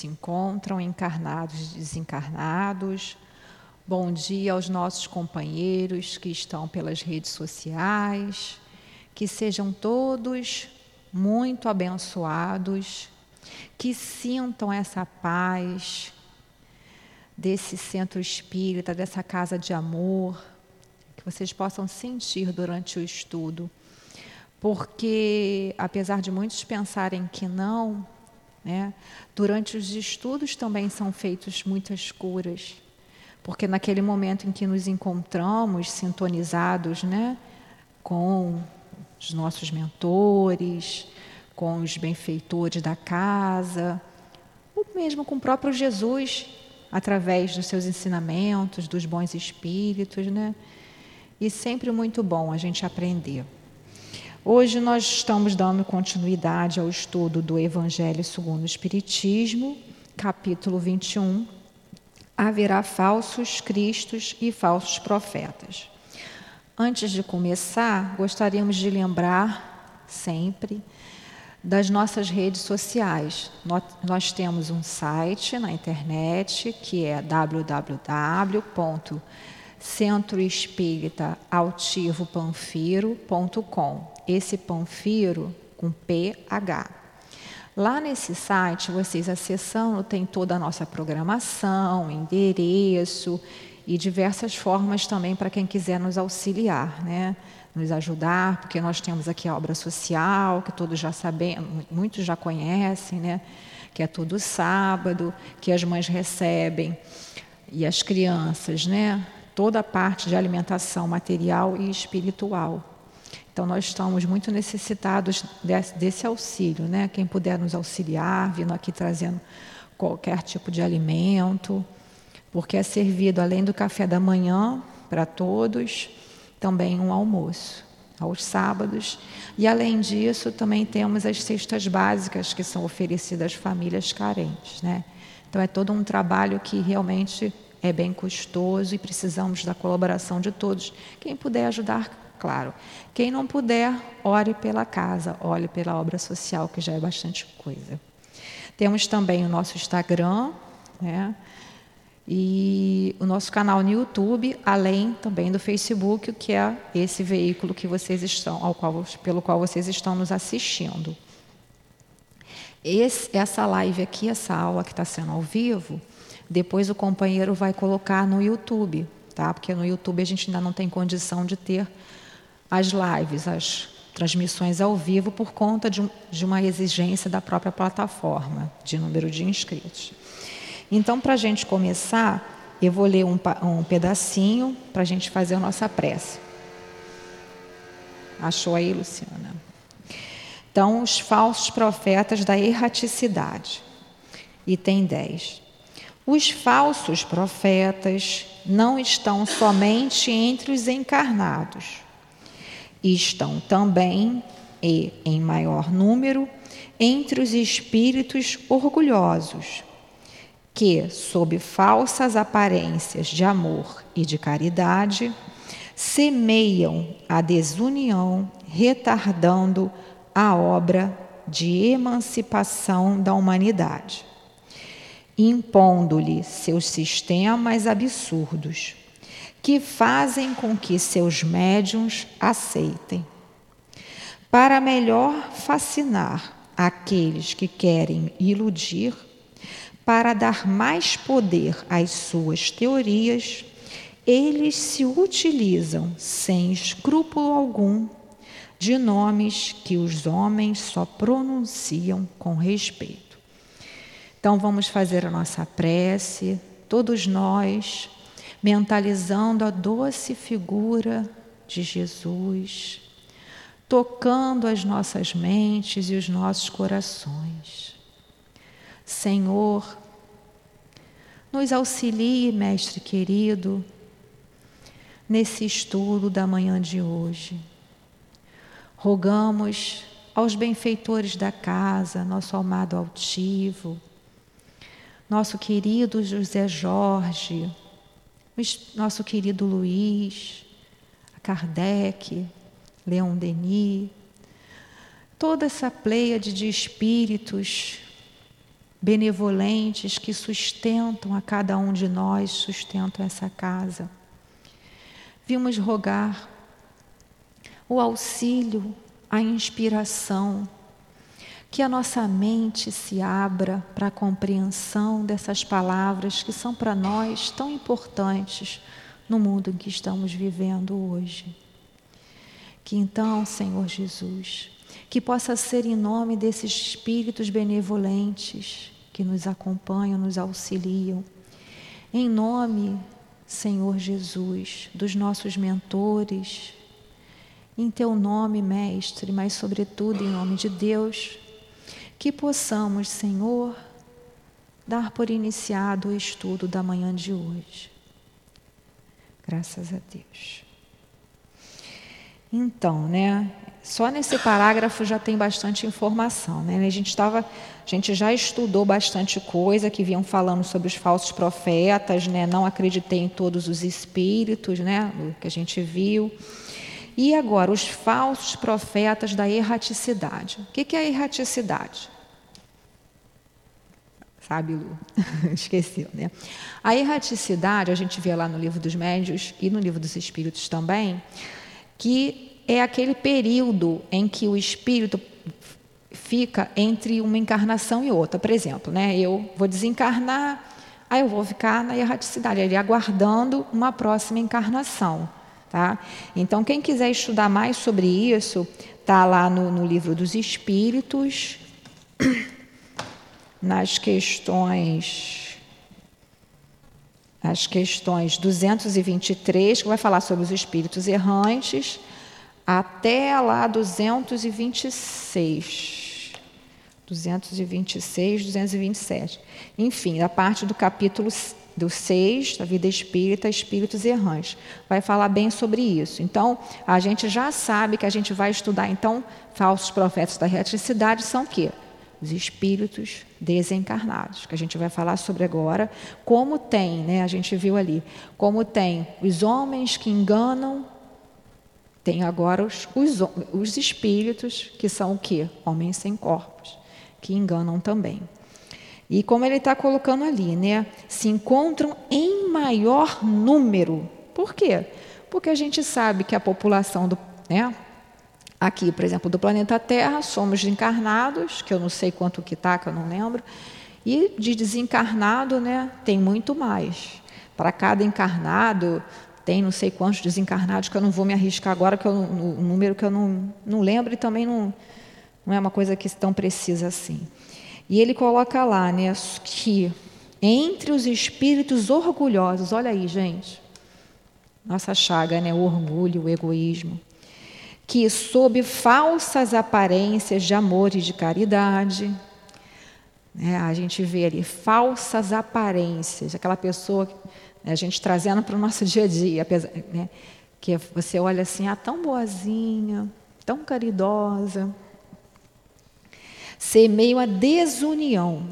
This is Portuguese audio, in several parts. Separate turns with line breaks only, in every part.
se encontram, encarnados e desencarnados. Bom dia aos nossos companheiros que estão pelas redes sociais. Que sejam todos muito abençoados, que sintam essa paz desse centro espírita, dessa casa de amor, que vocês possam sentir durante o estudo. Porque, apesar de muitos pensarem que não, né? Durante os estudos também são feitas muitas curas, porque naquele momento em que nos encontramos sintonizados né, com os nossos mentores, com os benfeitores da casa, ou mesmo com o próprio Jesus, através dos seus ensinamentos, dos bons espíritos, né? E sempre muito bom a gente aprender. Hoje nós estamos dando continuidade ao estudo do Evangelho segundo o Espiritismo, capítulo 21. Haverá falsos cristos e falsos profetas. Antes de começar, gostaríamos de lembrar sempre das nossas redes sociais. Nós, temos um site na internet que é www.centroespíritaativopanfiro.com esse Panfiro com PH. Lá nesse site, vocês acessando, tem toda a nossa programação, endereço e diversas formas também para quem quiser nos auxiliar, né? nos ajudar, porque nós temos aqui a obra social, que todos já sabem, muitos já conhecem, né? que é todo sábado, que as mães recebem, e as crianças, né? toda a parte de alimentação material e espiritual. Então, nós estamos muito necessitados desse, desse, auxílio, né? Quem puder nos auxiliar, vindo aqui trazendo qualquer tipo de alimento, porque é servido, além do café da manhã para todos, também um almoço aos sábados. E, além disso, também temos as cestas básicas que são oferecidas às famílias carentes, né? Então, é todo um trabalho que realmente é bem custoso e precisamos da colaboração de todos. Quem puder ajudar, claro. Quem não puder, ore pela casa, ore pela obra social, que já é bastante coisa. Temos também o nosso Instagram, né? E o nosso canal no YouTube, além também do Facebook, que é esse veículo que vocês estão, ao qual, pelo qual vocês estão nos assistindo. Esse, essa live aqui, essa aula que está sendo ao vivo, depois o companheiro vai colocar no YouTube, tá? Porque no YouTube a gente ainda não tem condição de ter as lives, as transmissões ao vivo, por conta de, um, de uma exigência da própria plataforma, de número de inscritos. Então, para a gente começar, eu vou ler um, um pedacinho para a gente fazer a nossa prece. Achou aí, Luciana? Então, os falsos profetas da erraticidade. Item 10. Os falsos profetas não estão somente entre os encarnados estão também, e em maior número, entre os espíritos orgulhosos, que, sob falsas aparências de amor e de caridade, semeiam a desunião, retardando a obra de emancipação da humanidade, impondo-lhe seus sistemas absurdos que fazem com que seus médiums aceitem. Para melhor fascinar aqueles que querem iludir, para dar mais poder às suas teorias, eles se utilizam sem escrúpulo algum de nomes que os homens só pronunciam com respeito. Então vamos fazer a nossa prece, todos nós mentalizando a doce figura de Jesus, tocando as nossas mentes e os nossos corações. Senhor, nos auxilie, Mestre querido, nesse estudo da manhã de hoje. Rogamos aos benfeitores da casa, nosso amado altivo, nosso querido José Jorge, nosso querido Luiz, Kardec, Leon Denis, toda essa pleiade de espíritos benevolentes que sustentam a cada um de nós, sustentam essa casa. Vimos rogar o auxílio, a inspiração, que a nossa mente se abra para a compreensão dessas palavras que são para nós tão importantes no mundo em que estamos vivendo hoje. Que então, Senhor Jesus, que possa ser em nome desses espíritos benevolentes que nos acompanham, nos auxiliam, em nome, Senhor Jesus, dos nossos mentores, em teu nome, Mestre, mas sobretudo em nome de Deus, que possamos, Senhor, dar por iniciado o estudo da manhã de hoje. Graças a Deus. Então, né? Só nesse parágrafo já tem bastante informação, né? A gente estava, a gente já estudou bastante coisa que vinham falando sobre os falsos profetas, né? Não acreditei em todos os espíritos, né? Que a gente viu. E agora, os falsos profetas da erraticidade. O que é a erraticidade? Sabe, Lu? Esqueceu, né? A erraticidade, a gente vê lá no livro dos médios e no livro dos espíritos também, que é aquele período em que o espírito fica entre uma encarnação e outra. Por exemplo, né, eu vou desencarnar, aí eu vou ficar na erraticidade, ali aguardando uma próxima encarnação. Tá? Então, quem quiser estudar mais sobre isso, está lá no, no livro dos Espíritos, nas questões, as questões 223, que vai falar sobre os espíritos errantes, até lá 226. 226, 227. Enfim, a parte do capítulo do 6, da vida espírita, espíritos errantes. Vai falar bem sobre isso. Então, a gente já sabe que a gente vai estudar, então, falsos profetas da retricidade são o quê? Os espíritos desencarnados, que a gente vai falar sobre agora, como tem, né, a gente viu ali, como tem os homens que enganam, tem agora os, os, os espíritos, que são o quê? Homens sem corpos, que enganam também. E como ele está colocando ali, né? Se encontram em maior número. Por quê? Porque a gente sabe que a população do, né? Aqui, por exemplo, do planeta Terra, somos encarnados, que eu não sei quanto que está, que eu não lembro, e de desencarnado, né? Tem muito mais. Para cada encarnado, tem não sei quantos desencarnados, que eu não vou me arriscar agora, que eu, um número que eu não, não lembro e também não, não é uma coisa que tão precisa assim. E ele coloca lá, né, que entre os espíritos orgulhosos, olha aí, gente, nossa chaga, né, o orgulho, o egoísmo, que sob falsas aparências de amor e de caridade, né, a gente vê ali falsas aparências, aquela pessoa, né, a gente trazendo para o nosso dia a dia, né, que você olha assim, ah, tão boazinha, tão caridosa, ser meio a desunião.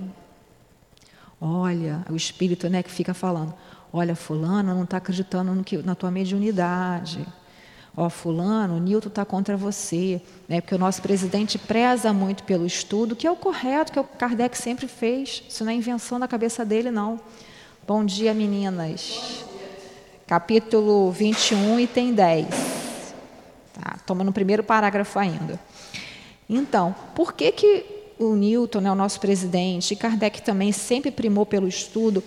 Olha, o espírito né, que fica falando, olha, fulano não está acreditando no que, na tua mediunidade. Ó, fulano, o Newton está contra você, né? porque o nosso presidente preza muito pelo estudo, que é o correto, que o Kardec sempre fez. Isso não é invenção da cabeça dele, não. Bom dia, meninas. Capítulo 21, item 10. Tá, toma no primeiro parágrafo ainda. Então, por que, que o Newton, né, o nosso presidente, e Kardec também sempre primou pelo estudo,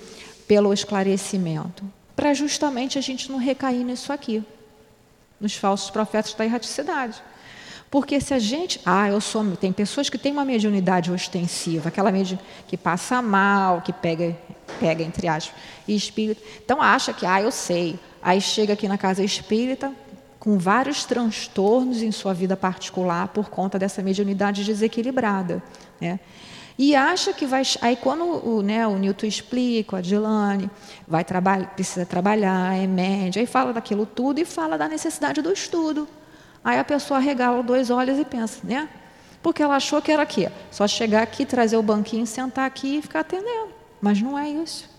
pelo esclarecimento, para justamente a gente não recair nisso aqui, nos falsos profetas da erraticidade. Porque se a gente. Ah, eu sou. Tem pessoas que têm uma mediunidade ostensiva, aquela mediunidade que passa mal, que pega, pega entre aspas, espírito. Então acha que, ah, eu sei. Aí chega aqui na casa espírita, com vários transtornos em sua vida particular por conta dessa mediunidade desequilibrada. Né? E acha que vai. Aí, quando o, né, o Newton explica, a Dilane, vai trabalhar, precisa trabalhar, é média, aí fala daquilo tudo e fala da necessidade do estudo. Aí a pessoa regala dois olhos e pensa, né? Porque ela achou que era aqui, só chegar aqui, trazer o banquinho, sentar aqui e ficar atendendo. Mas não é isso.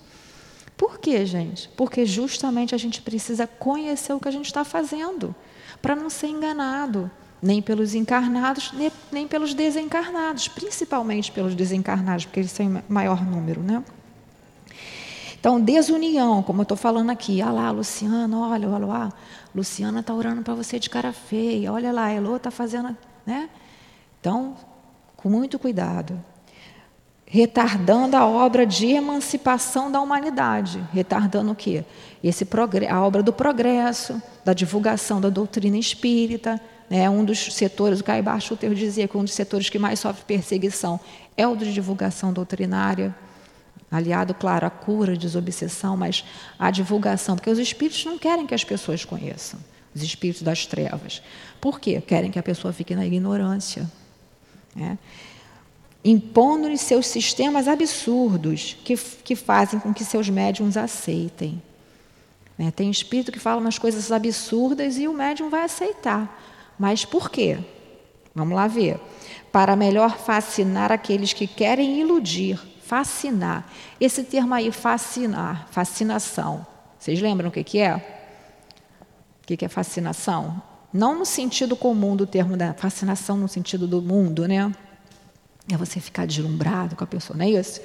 Por quê, gente? Porque justamente a gente precisa conhecer o que a gente está fazendo, para não ser enganado. nem pelos encarnados, nem pelos desencarnados, principalmente pelos desencarnados, porque eles têm maior número, né? Então, desunião, como eu estou falando aqui. Ah lá, Luciana, olha, olha lá. Luciana está orando para você de cara feia. Olha lá, Elô está fazendo. Né? Então, com muito cuidado. Retardando a obra de emancipação da humanidade. Retardando o quê? Esse a obra do progresso, da divulgação da doutrina espírita. Né? Um dos setores, o Caio Schutter dizia que um dos setores que mais sofre perseguição é o de divulgação doutrinária aliado, claro, à cura, à desobsessão, mas à divulgação, porque os espíritos não querem que as pessoas conheçam, os espíritos das trevas. Por quê? Querem que a pessoa fique na ignorância. Né? Impondo-lhe seus sistemas absurdos que, que fazem com que seus médiums aceitem. Né? Tem espírito que fala umas coisas absurdas e o médium vai aceitar. Mas por quê? Vamos lá ver. Para melhor fascinar aqueles que querem iludir fascinar. Esse termo aí, fascinar, fascinação. Vocês lembram o que, que é? O que, que é fascinação? Não no sentido comum do termo da fascinação, no sentido do mundo, né? É você ficar deslumbrado com a pessoa, não é isso?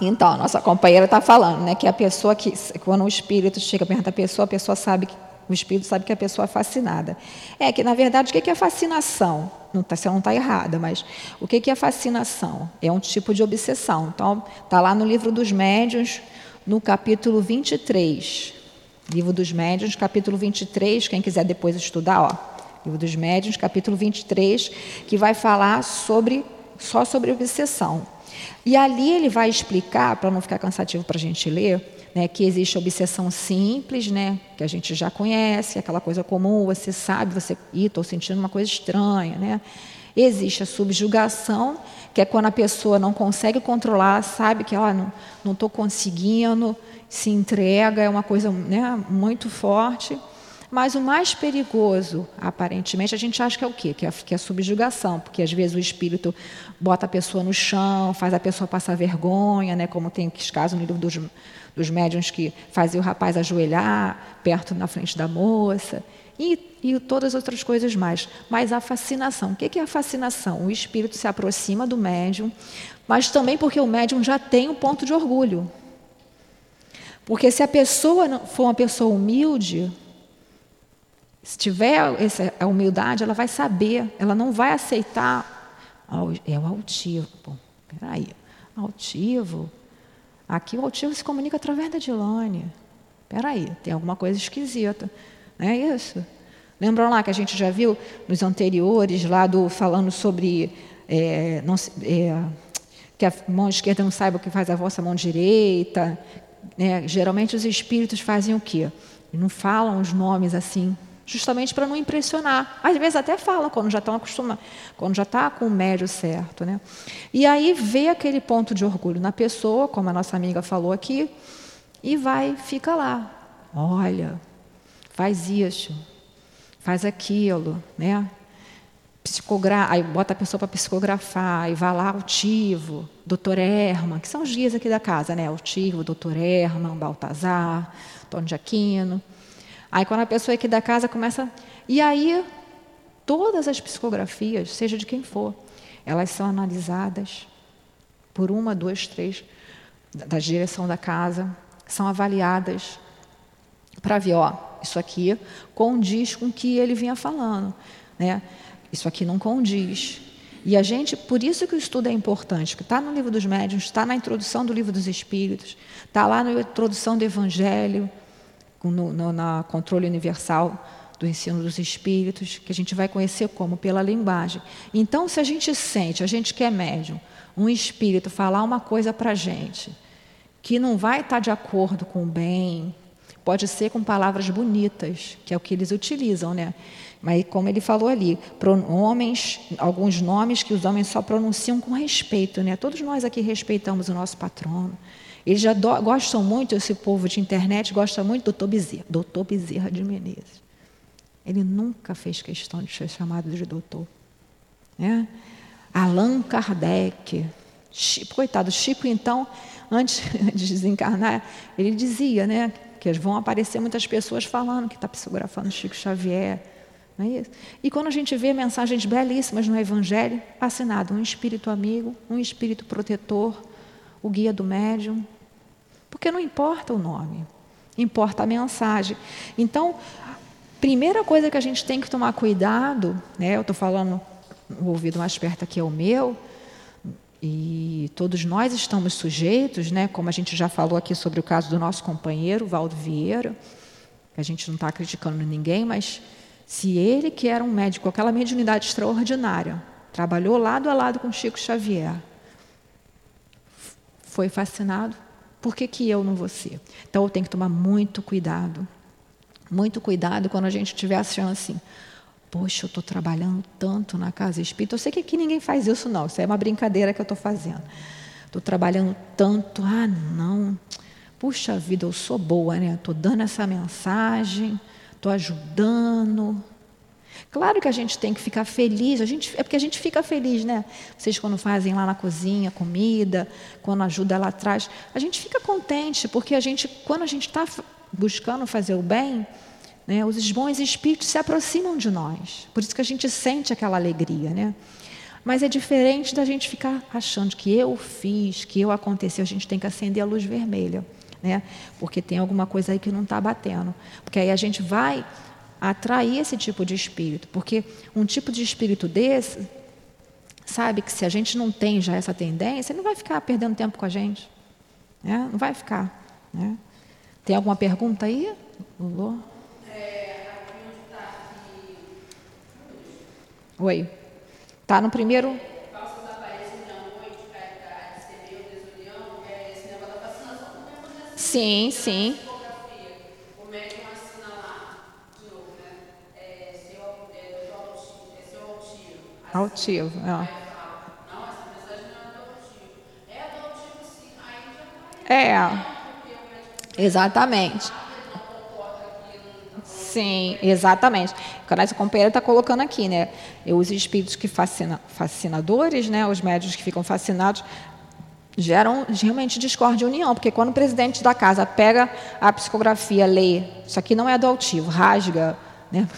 Então, a nossa companheira está falando, né, que a pessoa que, quando o espírito chega perto da pessoa, a pessoa sabe o espírito sabe que a pessoa é fascinada. É que, na verdade, o que é fascinação? Não tá, você não está errada, mas o que é fascinação? É um tipo de obsessão. Então, está lá no livro dos médiuns, no capítulo 23. Livro dos médiuns, capítulo 23, quem quiser depois estudar, ó. Livro dos médiuns, capítulo 23, que vai falar sobre só sobre obsessão. E ali ele vai explicar, para não ficar cansativo para a gente ler, né, que existe a obsessão simples, né, que a gente já conhece, aquela coisa comum, você sabe, você estou sentindo uma coisa estranha. Né? Existe a subjugação, que é quando a pessoa não consegue controlar, sabe que ó, não estou conseguindo, se entrega, é uma coisa né, muito forte. Mas o mais perigoso, aparentemente, a gente acha que é o quê? Que é, que é a subjugação, porque às vezes o espírito bota a pessoa no chão, faz a pessoa passar vergonha, né? como tem casos no livro dos, dos médiuns que fazia o rapaz ajoelhar perto na frente da moça. E, e, todas as outras coisas mais. Mas a fascinação. O que é a fascinação? O espírito se aproxima do médium, mas também porque o médium já tem um ponto de orgulho. Porque se a pessoa for uma pessoa humilde, se tiver essa a humildade, ela vai saber, ela não vai aceitar. É o altivo. Pô, peraí, altivo. Aqui o altivo se comunica através da Dilane. Peraí, tem alguma coisa esquisita. Não é isso? Lembram lá que a gente já viu nos anteriores, lá do falando sobre é, não, é, que a mão esquerda não saiba o que faz a vossa mão direita. Né? Geralmente os espíritos fazem o quê? Não falam os nomes assim justamente para não impressionar. Às vezes até falam quando já estão acostumados, quando já está com o médio certo, né? E aí vê aquele ponto de orgulho na pessoa, como a nossa amiga falou aqui, e vai, fica lá. Olha, faz isso, faz aquilo, né? Psicogra aí bota a pessoa para psicografar, aí vai lá altivo, doutor Herman, que são os guias aqui da casa, né? Altivo, doutor Herman, Baltazar, Antônio de Aquino. Aí quando a pessoa aqui da casa começa. E aí, todas as psicografias, seja de quem for, elas são analisadas por uma, duas, três da direção da casa, são avaliadas para ver, ó, isso aqui condiz com o que ele vinha falando, né? Isso aqui não condiz. E a gente, por isso que o estudo é importante, que está no livro dos médiuns, está na introdução do livro dos espíritos, está lá na introdução do Evangelho, no, no na controle universal do ensino dos espíritos, que a gente vai conhecer como pela linguagem. Então, se a gente sente, a gente que é médium, um espírito falar uma coisa para a gente que não vai estar tá de acordo com o bem, pode ser com palavras bonitas, que é o que eles utilizam, né? Mas como ele falou ali, homens, alguns nomes que os homens só pronunciam com respeito, né? Todos nós aqui respeitamos o nosso patrono. Eles já do, gostam muito, esse povo de internet gosta muito do doutor Bezerra, doutor Bezerra de Menezes. Ele nunca fez questão de ser chamado de doutor. Né? Allan Kardec. Chico, coitado, Chico, então, antes de desencarnar, ele dizia, né? Que vão aparecer muitas pessoas falando que está psicografando Chico Xavier. Não é isso? E quando a gente vê mensagens belíssimas no Evangelho, assinado um espírito amigo, um espírito protetor, o guia do médium. Porque não importa o nome, importa a mensagem. Então, primeira coisa que a gente tem que tomar cuidado, né? Eu estou falando, o ouvido mais perto aqui é o meu, e todos nós estamos sujeitos, né? Como a gente já falou aqui sobre o caso do nosso companheiro, Valdo Vieira, a gente não está criticando ninguém, mas se ele, que era um médico, aquela mediunidade extraordinária, trabalhou lado a lado com Chico Xavier, foi fascinado, por que, que eu não vou ser? Então eu tenho que tomar muito cuidado. Muito cuidado quando a gente estiver achando assim, poxa, eu estou trabalhando tanto na casa espírita. Eu sei que aqui ninguém faz isso, não. Isso é uma brincadeira que eu estou fazendo. Estou trabalhando tanto. Ah, não. Puxa vida, eu sou boa, né? Estou dando essa mensagem estou ajudando. Claro que a gente tem que ficar feliz, a gente, é porque a gente fica feliz, né? Vocês quando fazem lá na cozinha comida, quando ajuda lá atrás, a gente fica contente, porque a gente, quando a gente está buscando fazer o bem, né, os bons espíritos se aproximam de nós. Por isso que a gente sente aquela alegria, né? Mas é diferente da gente ficar achando que eu fiz, que eu aconteceu, a gente tem que acender a luz vermelha né? Porque tem alguma coisa aí que não está batendo. Porque aí a gente vai atrair esse tipo de espírito. Porque um tipo de espírito desse, sabe que se a gente não tem já essa tendência, ele não vai ficar perdendo tempo com a gente. Né? Não vai ficar. Né? Tem alguma pergunta aí, Lulô? É, tá Oi. Está no primeiro. Sim, sim. O médium assina lá, de novo, né? É, seu, é, é seu altivo. Altivo, é. Não, essa mensagem não é adultivo. É adultivo sim, aí já vai. É. Exatamente. Sim, exatamente. O nossa companheira está colocando aqui, né? Os espíritos que fascina, fascinadores, né? Os médios que ficam fascinados, geram realmente discórdia e união, porque quando o presidente da casa pega a psicografia, lê, isso aqui não é do altivo, rasga, né?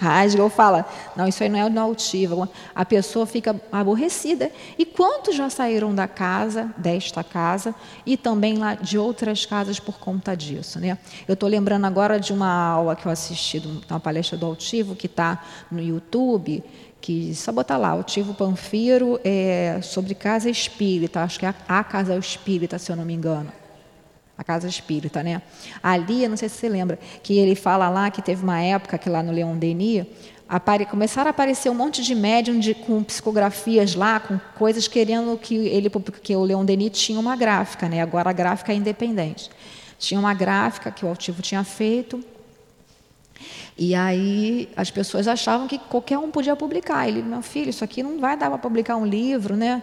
Rasga ou fala, não, isso aí não é do altivo, a pessoa fica aborrecida. E quantos já saíram da casa, desta casa, e também lá de outras casas por conta disso? Né? Eu estou lembrando agora de uma aula que eu assisti, uma palestra do altivo, que está no YouTube, que só botar lá, o Tivo Panfiro é sobre casa espírita, acho que é a, casa espírita, se eu não me engano. A casa espírita, né? Ali, não sei se você lembra, que ele fala lá que teve uma época que lá no Leon Denis apare, começaram a aparecer um monte de médium de, com psicografias lá, com coisas querendo que ele, porque o Leon Denis tinha uma gráfica, né? Agora a gráfica é independente. Tinha uma gráfica que o Altivo tinha feito, e aí as pessoas achavam que qualquer um podia publicar. Ele, meu filho, isso aqui não vai dar para publicar um livro, né?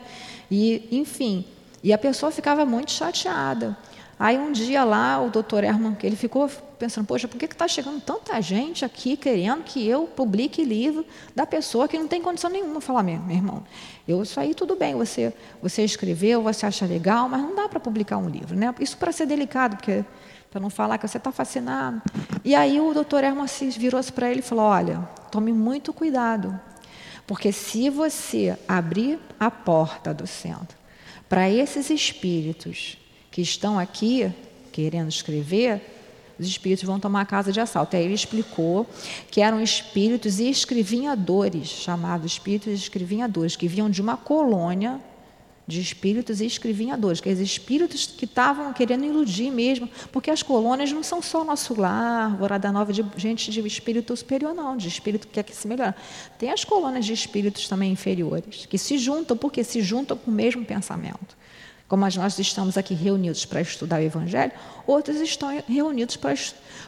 E, enfim, e a pessoa ficava muito chateada. Aí um dia lá, o doutor Herman, ele ficou pensando, poxa, por que está chegando tanta gente aqui querendo que eu publique livro da pessoa que não tem condição nenhuma? Falar, meu, meu irmão, eu, isso aí tudo bem, você, você escreveu, você acha legal, mas não dá para publicar um livro. Né? Isso para ser delicado, porque para não falar que você está fascinado. E aí o doutor Hermes virou-se para ele e falou: Olha, tome muito cuidado, porque se você abrir a porta do centro para esses espíritos que estão aqui querendo escrever, os espíritos vão tomar a casa de assalto. Aí ele explicou que eram espíritos escrivinhadores, chamados espíritos escrivinhadores, que vinham de uma colônia de espíritos escrivinhadores, que é espíritos que estavam querendo iludir mesmo, porque as colônias não são só nosso lar, Morada Nova de gente de espírito superior, não, de espírito que quer que se melhore. Tem as colônias de espíritos também inferiores, que se juntam, porque se juntam com o mesmo pensamento. Como nós estamos aqui reunidos para estudar o Evangelho, outros estão reunidos para,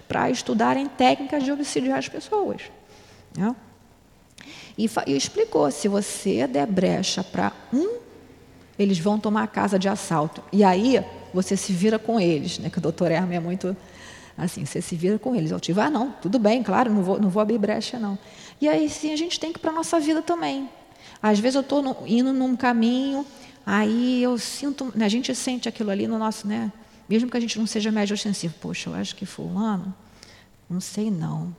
para estudarem técnicas de obsidiar as pessoas. Né? E, e explicou: se você der brecha para um eles vão tomar a casa de assalto. E aí você se vira com eles, né? Que o doutor Hermes é muito assim, você se vira com eles. Eu tive, ah, não, tudo bem, claro, não vou, não vou abrir brecha, não. E aí sim a gente tem que ir para a nossa vida também. Às vezes eu estou indo num caminho, aí eu sinto, a gente sente aquilo ali no nosso, né? Mesmo que a gente não seja médio ostensivo, poxa, eu acho que fulano, não sei não.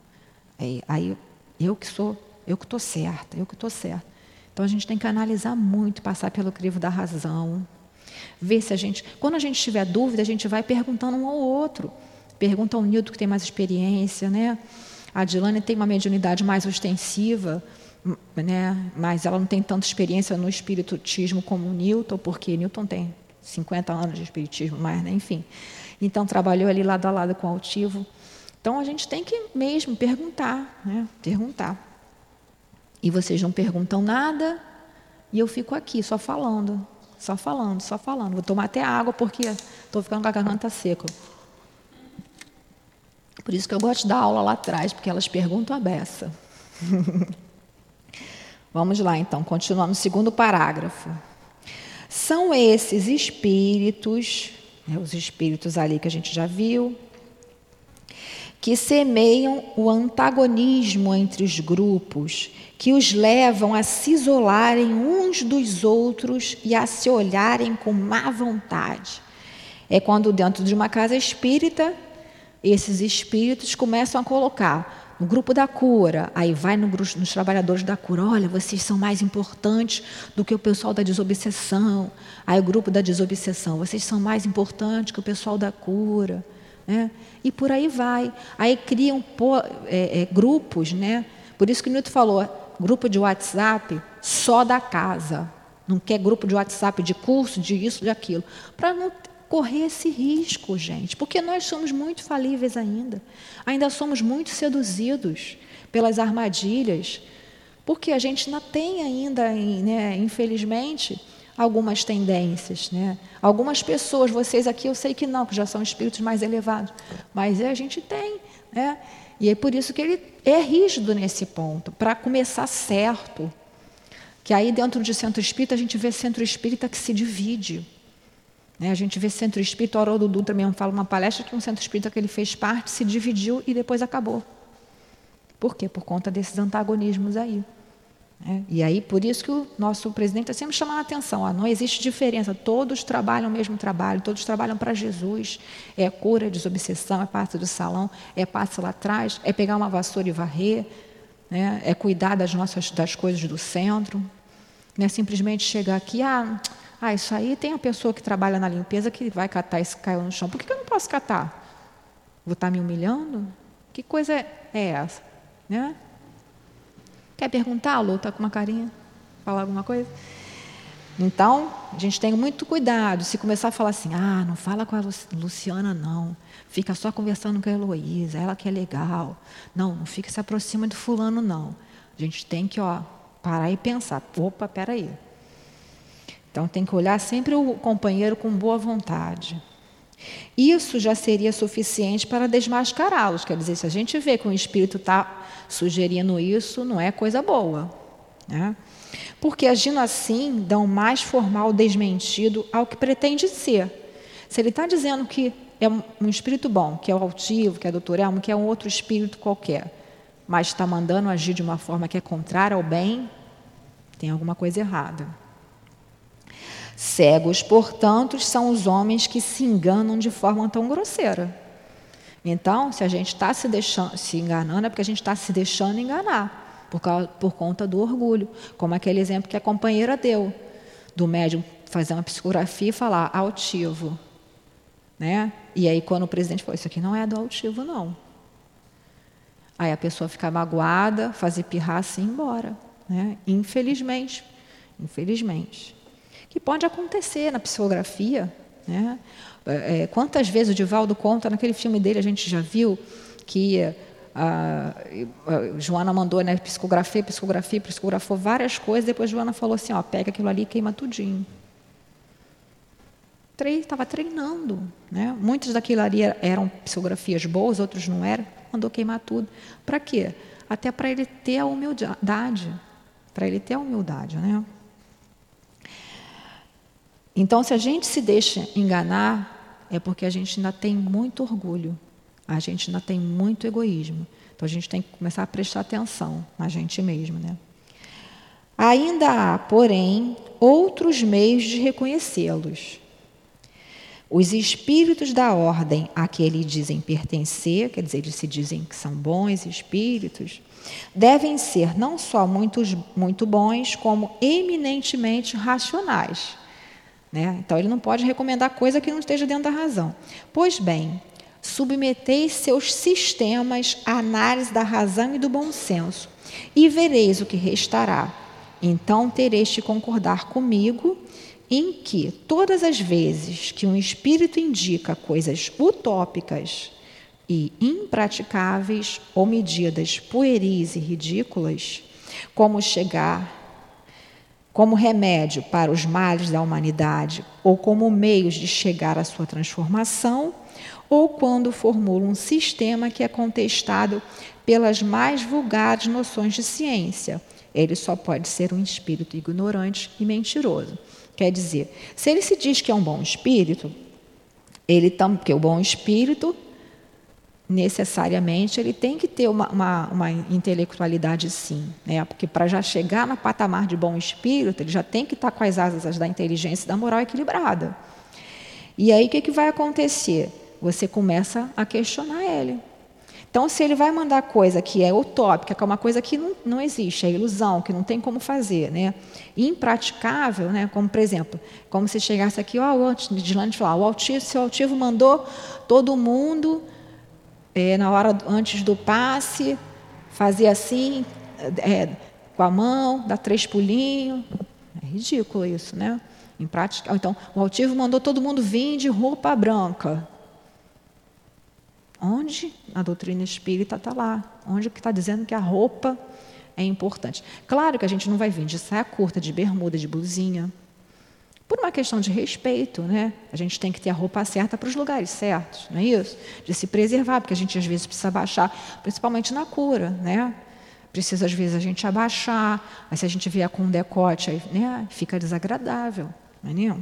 Aí, aí eu que sou, eu que estou certa, eu que estou certa. Então a gente tem que analisar muito, passar pelo crivo da razão, ver se a gente, quando a gente tiver dúvida, a gente vai perguntando um ao outro. Pergunta ao Nilton que tem mais experiência, né? A Dilane tem uma mediunidade mais ostensiva, né? mas ela não tem tanta experiência no espiritismo como Newton, porque Newton tem 50 anos de espiritismo, mas né? enfim. Então trabalhou ali lado a lado com o altivo. Então a gente tem que mesmo perguntar, né? perguntar. E vocês não perguntam nada, e eu fico aqui só falando, só falando, só falando. Vou tomar até água porque estou ficando com a garganta seca. Por isso que eu gosto da aula lá atrás, porque elas perguntam a beça. Vamos lá, então, continuando no segundo parágrafo. São esses espíritos, né, os espíritos ali que a gente já viu, que semeiam o antagonismo entre os grupos, que os levam a se isolarem uns dos outros e a se olharem com má vontade. É quando, dentro de uma casa espírita, esses espíritos começam a colocar no grupo da cura, aí vai no nos trabalhadores da cura, olha, vocês são mais importantes do que o pessoal da desobsessão. Aí o grupo da desobsessão, vocês são mais importantes que o pessoal da cura. Né? E por aí vai. Aí criam é, é, grupos, né? Por isso que o Newton falou, grupo de WhatsApp só da casa. Não quer grupo de WhatsApp de curso, de isso, de aquilo. Para não correr esse risco, gente, porque nós somos muito falíveis ainda. Ainda somos muito seduzidos pelas armadilhas, porque a gente ainda tem ainda, né, infelizmente, algumas tendências, né? Algumas pessoas, vocês aqui eu sei que não, que já são espíritos mais elevados, mas a gente tem, né? E é por isso que ele é rígido nesse ponto, para começar certo. Que aí dentro de centro espírita a gente vê centro espírita que se divide. Né? A gente vê centro espírita, o Haroldo Dutra mesmo fala uma palestra que um centro espírita que ele fez parte se dividiu e depois acabou. Por quê? Por conta desses antagonismos aí. Né? E aí, por isso que o nosso presidente está sempre chamando a atenção: ó, não existe diferença, todos trabalham o mesmo trabalho, todos trabalham para Jesus. É cura, é desobsessão, é parte do salão, é passo lá atrás, é pegar uma vassoura e varrer, né? é cuidar das nossas das coisas do centro. Não é simplesmente chegar aqui, ah, ah, isso aí tem a pessoa que trabalha na limpeza que vai catar esse caiu no chão. Por que eu não posso catar? Vou estar tá me humilhando? Que coisa é essa? Né? Quer perguntar, Lu? Está com uma carinha? Falar alguma coisa? Então, a gente tem muito cuidado. Se começar a falar assim, ah, não fala com a Luciana, não. Fica só conversando com a Heloísa, ela que é legal. Não, não fica se aproxima do fulano, não. A gente tem que ó, parar e pensar. Opa, peraí. Então tem que olhar sempre o companheiro com boa vontade. Isso já seria suficiente para desmascará-los. Quer dizer, se a gente vê que o espírito está sugerindo isso, não é coisa boa. Né? Porque agindo assim, dão mais formal desmentido ao que pretende ser. Se ele está dizendo que é um espírito bom, que é o altivo, que é doutor Elmo, que é um outro espírito qualquer, mas está mandando agir de uma forma que é contrária ao bem, tem alguma coisa errada. Cegos, portanto, são os homens que se enganam de forma tão grosseira. Então, se a gente está se, se enganando, é porque a gente está se deixando enganar, por, causa, por conta do orgulho. Como aquele exemplo que a companheira deu, do médium fazer uma psicografia e falar altivo. Né? E aí, quando o presidente falou, isso aqui não é do altivo, não. Aí a pessoa fica magoada, fazer pirrar assim e ir embora. Né? Infelizmente. Infelizmente que pode acontecer na psicografia. Né? É, é, quantas vezes o Divaldo conta, naquele filme dele a gente já viu que a, a Joana mandou né, psicografia, psicografia, psicografou várias coisas, depois Joana falou assim, ó, pega aquilo ali e queima tudinho. Estava treinando. Né? Muitas daquilo ali eram psicografias boas, outros não eram, mandou queimar tudo. Para quê? Até para ele ter a humildade. Para ele ter a humildade, né? Então, se a gente se deixa enganar, é porque a gente ainda tem muito orgulho, a gente ainda tem muito egoísmo. Então, a gente tem que começar a prestar atenção na gente mesmo. Né? Ainda há, porém, outros meios de reconhecê-los. Os espíritos da ordem a que eles dizem pertencer, quer dizer, eles se dizem que são bons espíritos, devem ser não só muito, muito bons, como eminentemente racionais. Né? Então, ele não pode recomendar coisa que não esteja dentro da razão. Pois bem, submetei seus sistemas à análise da razão e do bom senso, e vereis o que restará. Então tereis de concordar comigo em que todas as vezes que um espírito indica coisas utópicas e impraticáveis ou medidas pueris e ridículas, como chegar como remédio para os males da humanidade ou como meios de chegar à sua transformação, ou quando formula um sistema que é contestado pelas mais vulgares noções de ciência. Ele só pode ser um espírito ignorante e mentiroso. Quer dizer, se ele se diz que é um bom espírito, ele porque o bom espírito necessariamente ele tem que ter uma, uma, uma intelectualidade sim, né? porque para já chegar no patamar de bom espírito, ele já tem que estar com as asas da inteligência e da moral equilibrada. E aí o que, que vai acontecer? Você começa a questionar ele. Então, se ele vai mandar coisa que é utópica, que é uma coisa que não, não existe, é ilusão, que não tem como fazer, né? impraticável, né? como, por exemplo, como se chegasse aqui, ó, o Dilane falar, o altivo, seu altivo mandou todo mundo, é, na hora antes do passe, fazer assim, é, com a mão, dar três pulinhos. É ridículo isso, né? Impraticável. Então, o altivo mandou todo mundo vir de roupa branca. Onde a doutrina espírita está lá? Onde que está dizendo que a roupa é importante? Claro que a gente não vai vir de saia curta, de bermuda, de blusinha. Por uma questão de respeito, né? A gente tem que ter a roupa certa para os lugares certos, não é isso? De se preservar, porque a gente às vezes precisa baixar, principalmente na cura, né? Precisa às vezes a gente abaixar, mas se a gente vier com um decote, aí, né? Fica desagradável, não é nenhum?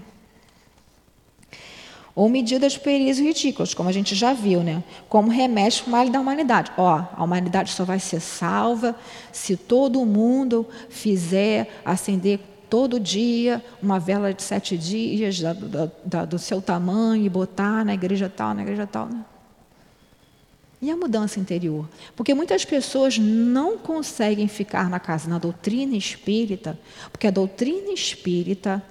ou medidas pueris ridículas, como a gente já viu, né? como remédio para o mal da humanidade. Ó, a humanidade só vai ser salva se todo mundo fizer acender todo dia uma vela de sete dias da, da, da, do seu tamanho e botar na igreja tal, na igreja tal. Né? E a mudança interior? Porque muitas pessoas não conseguem ficar na casa, na doutrina espírita, porque a doutrina espírita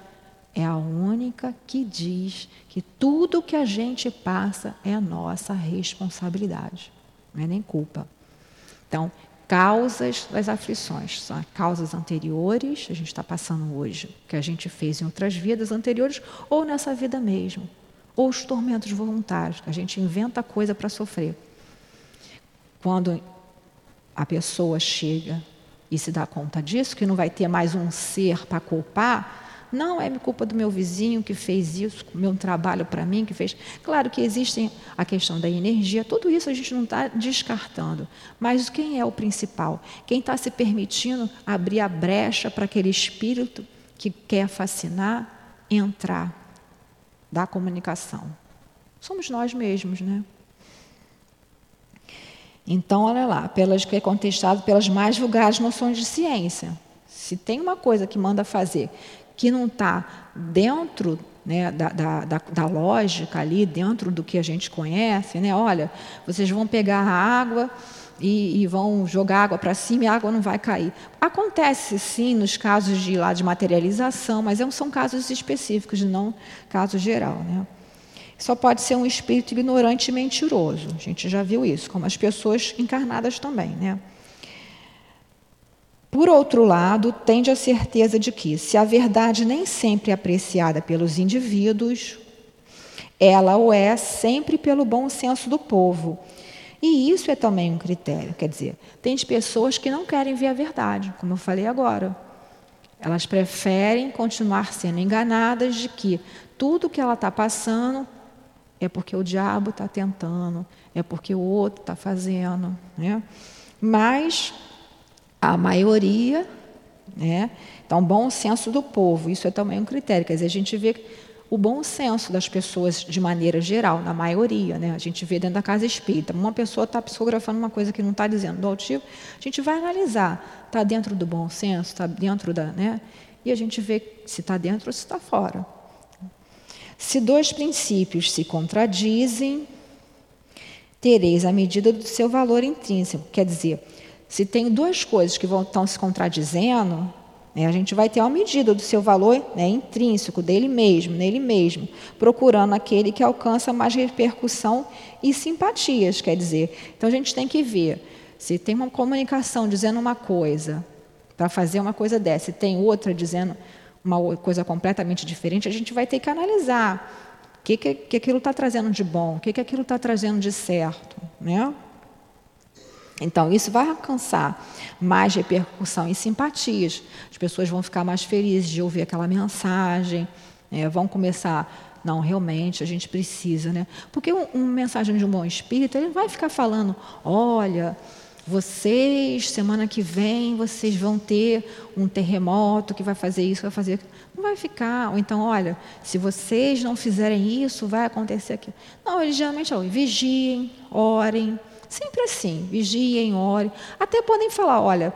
é a única que diz que tudo que a gente passa é nossa responsabilidade, não é nem culpa. Então, causas das aflições são causas anteriores, a gente está passando hoje, que a gente fez em outras vidas anteriores, ou nessa vida mesmo, ou os tormentos voluntários, que a gente inventa coisa para sofrer. Quando a pessoa chega e se dá conta disso, que não vai ter mais um ser para culpar, não é culpa do meu vizinho que fez isso, meu trabalho para mim que fez. Claro que existem a questão da energia, tudo isso a gente não está descartando. Mas quem é o principal? Quem está se permitindo abrir a brecha para aquele espírito que quer fascinar entrar da comunicação? Somos nós mesmos, né? Então, olha lá, pelas que é contestado pelas mais vulgares noções de ciência. Se tem uma coisa que manda fazer que não está dentro né, da, da, da, lógica ali, dentro do que a gente conhece, né? olha, vocês vão pegar a água e, e vão jogar água para cima e a água não vai cair. Acontece sim nos casos de lá de materialização, mas é são casos específicos, não caso geral. Né? Só pode ser um espírito ignorante e mentiroso. A gente já viu isso, como as pessoas encarnadas também. Né? Por outro lado, tende a certeza de que, se a verdade nem sempre é apreciada pelos indivíduos, ela o é sempre pelo bom senso do povo. E isso é também um critério. Quer dizer, tem pessoas que não querem ver a verdade, como eu falei agora. Elas preferem continuar sendo enganadas de que tudo que ela está passando é porque o diabo está tentando, é porque o outro está fazendo. Né? Mas a maioria, né? Então, bom senso do povo, isso é também um critério. Quer dizer, a gente vê o bom senso das pessoas de maneira geral, na maioria. Né? A gente vê dentro da casa espírita, uma pessoa está psicografando uma coisa que não está dizendo do altivo, a gente vai analisar, está dentro do bom senso, está dentro da. Né? E a gente vê se está dentro ou se está fora. Se dois princípios se contradizem, tereis a medida do seu valor intrínseco. Quer dizer, se tem duas coisas que vão, estão se contradizendo, né, a gente vai ter uma medida do seu valor né, intrínseco, dele mesmo, nele mesmo, procurando aquele que alcança mais repercussão e simpatias. Quer dizer, então a gente tem que ver se tem uma comunicação dizendo uma coisa para fazer uma coisa dessa, e tem outra dizendo uma coisa completamente diferente, a gente vai ter que analisar o que, que, que aquilo está trazendo de bom, o que, que aquilo está trazendo de certo. Né? Então, isso vai alcançar mais repercussão e simpatias. As pessoas vão ficar mais felizes de ouvir aquela mensagem, né? vão começar, não, realmente, a gente precisa, né? Porque uma um mensagem de um bom espírito, ele vai ficar falando, olha, vocês, semana que vem, vocês vão ter um terremoto que vai fazer isso, vai fazer aquilo. Não vai ficar. Ou então, olha, se vocês não fizerem isso, vai acontecer aquilo. Não, eles geralmente, ó, vigiem, orem, Sempre assim, vigiem, orem. Até podem falar, olha,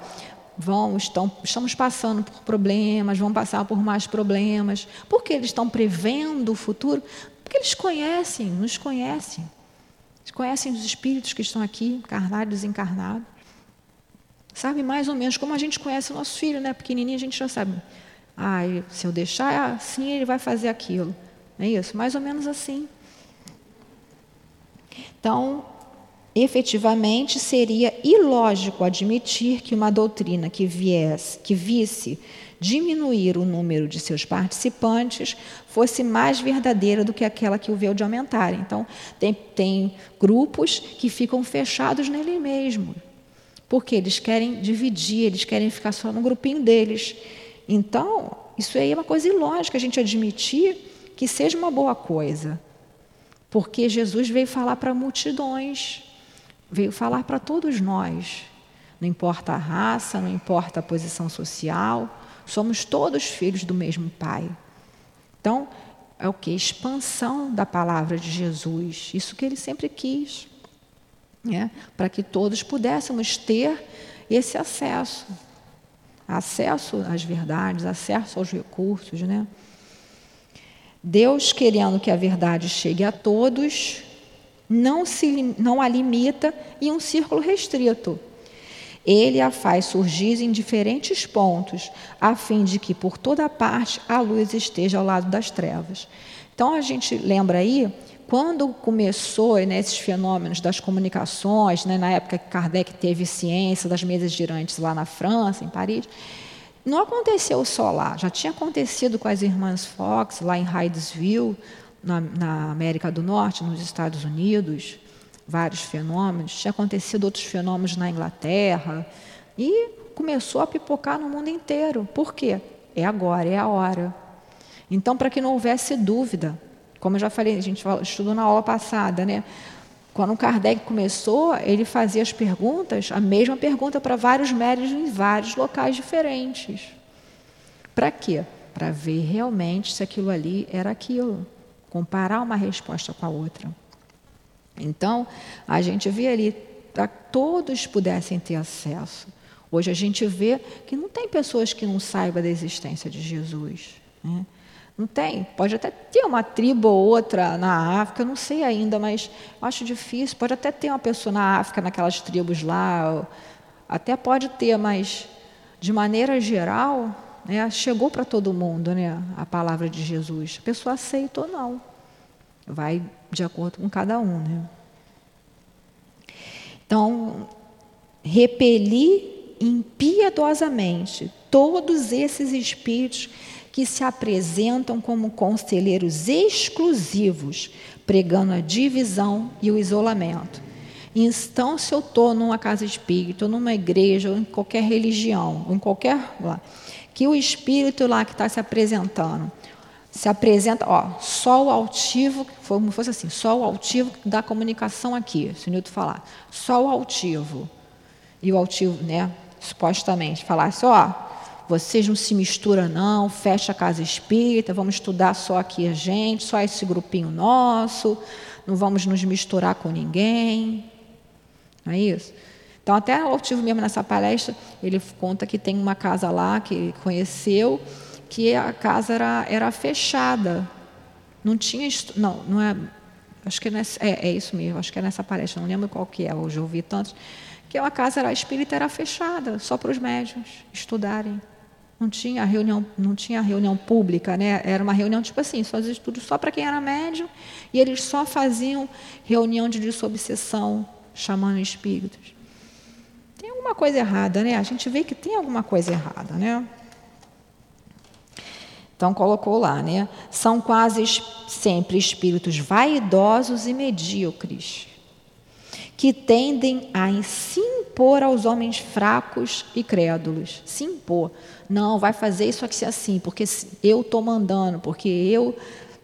vão, estão, estamos passando por problemas, vão passar por mais problemas. Porque eles estão prevendo o futuro? Porque eles conhecem, nos conhecem. Eles conhecem os espíritos que estão aqui, encarnados e desencarnados. Sabe mais ou menos como a gente conhece o nosso filho, né? Pequenininho a gente já sabe. Ah, se eu deixar assim, ele vai fazer aquilo. É isso? Mais ou menos assim. Então, efetivamente seria ilógico admitir que uma doutrina que viesse, que visse diminuir o número de seus participantes fosse mais verdadeira do que aquela que o veio de aumentar. Então, tem, tem grupos que ficam fechados nele mesmo, porque eles querem dividir, eles querem ficar só no grupinho deles. Então, isso aí é uma coisa ilógica a gente admitir que seja uma boa coisa, porque Jesus veio falar para multidões veio falar para todos nós. Não importa a raça, não importa a posição social, somos todos filhos do mesmo Pai. Então, é o que? Expansão da palavra de Jesus. Isso que ele sempre quis. Né? Para que todos pudéssemos ter esse acesso. Acesso às verdades, acesso aos recursos. Né? Deus querendo que a verdade chegue a todos, não, se, não a limita em um círculo restrito. Ele a faz surgir em diferentes pontos, a fim de que por toda parte a luz esteja ao lado das trevas. Então a gente lembra aí, quando começou né, fenômenos das comunicações, né, na época que Kardec teve ciência das mesas girantes lá na França, em Paris, não aconteceu só lá, já tinha acontecido com as irmãs Fox, lá em Hydesville, na, na América do Norte, nos Estados Unidos, vários fenômenos. Tinha acontecido outros fenômenos na Inglaterra e começou a pipocar no mundo inteiro. Por quê? É agora, é a hora. Então, para que não houvesse dúvida, como eu já falei, a gente estudou na aula passada, né? Quando Kardec começou, ele fazia as perguntas, a mesma pergunta para vários médios em vários locais diferentes. Para quê? Para ver realmente se aquilo ali era aquilo comparar uma resposta com a outra. Então, a gente vê ali para todos pudessem ter acesso. Hoje a gente vê que não tem pessoas que não saibam da existência de Jesus. Né? Não tem. Pode até ter uma tribo ou outra na África, não sei ainda, mas acho difícil. Pode até ter uma pessoa na África, naquelas tribos lá, até pode ter, mas de maneira geral, né, chegou para todo mundo né, a palavra de Jesus. A pessoa aceita ou não. Vai de acordo com cada um. Né? Então, repelir impiedosamente todos esses espíritos que se apresentam como conselheiros exclusivos, pregando a divisão e o isolamento. Então, se eu estou numa casa espírita, ou numa igreja, ou em qualquer religião, ou em qualquer que o espírito lá que está se apresentando se apresenta, ó, só o altivo, como fosse assim, só o altivo da comunicação aqui, se o Newton falar, só o altivo. E o altivo, né, supostamente, falasse, ó, vocês não se misturam não, fecha a casa espírita, vamos estudar só aqui a gente, só esse grupinho nosso, não vamos nos misturar com ninguém. Não é isso? Então, até o tive mesmo nessa palestra, ele conta que tem uma casa lá que conheceu, que a casa era, era fechada. Não tinha. Não, não é. Acho que é, nessa, é, é, isso mesmo, acho que é nessa palestra, não lembro qual que é, hoje eu ouvi tantos. Que a casa era, a espírita era fechada, só para os médios estudarem. Não tinha reunião, não tinha reunião pública, né? Era uma reunião tipo assim, só estudos só para quem era médium, e eles só faziam reunião de dissobsessão, chamando espíritos alguma coisa errada, né? A gente vê que tem alguma coisa errada, né? Então colocou lá, né? São quase sempre espíritos vaidosos e medíocres, que tendem a se impor aos homens fracos e crédulos. Se impor. Não, vai fazer isso aqui assim, porque eu estou mandando, porque eu,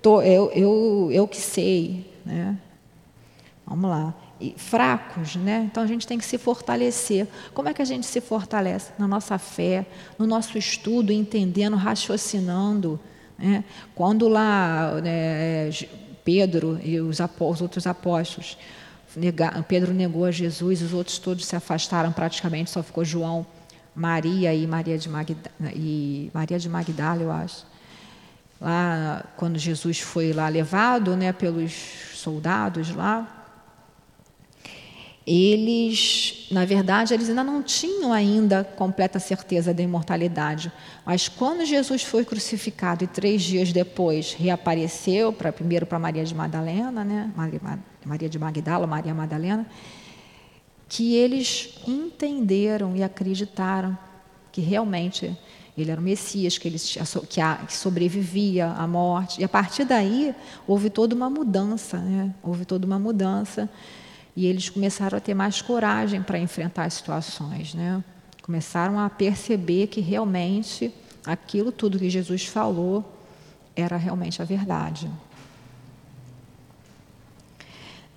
tô, eu, eu, eu que sei. Né? Vamos lá fracos, né? Então a gente tem que se fortalecer. Como é que a gente se fortalece? Na nossa fé, no nosso estudo, entendendo, raciocinando. Né? Quando lá né, Pedro e os, os outros apóstolos, Pedro negou a Jesus, os outros todos se afastaram praticamente, só ficou João, Maria e Maria de Magdala, e Maria de Magdala, eu acho. Lá, quando Jesus foi lá levado, né, pelos soldados lá, eles, na verdade, eles ainda não tinham ainda completa certeza da imortalidade. Mas quando Jesus foi crucificado e três dias depois reapareceu, para primeiro para Maria de Madalena, né? Maria de Magdala, Maria Madalena, que eles entenderam e acreditaram que realmente ele era o Messias, que, ele, que, a, que sobrevivia à morte. E a partir daí houve toda uma mudança, né? houve toda uma mudança. E eles começaram a ter mais coragem para enfrentar as situações, né? Começaram a perceber que realmente aquilo tudo que Jesus falou era realmente a verdade.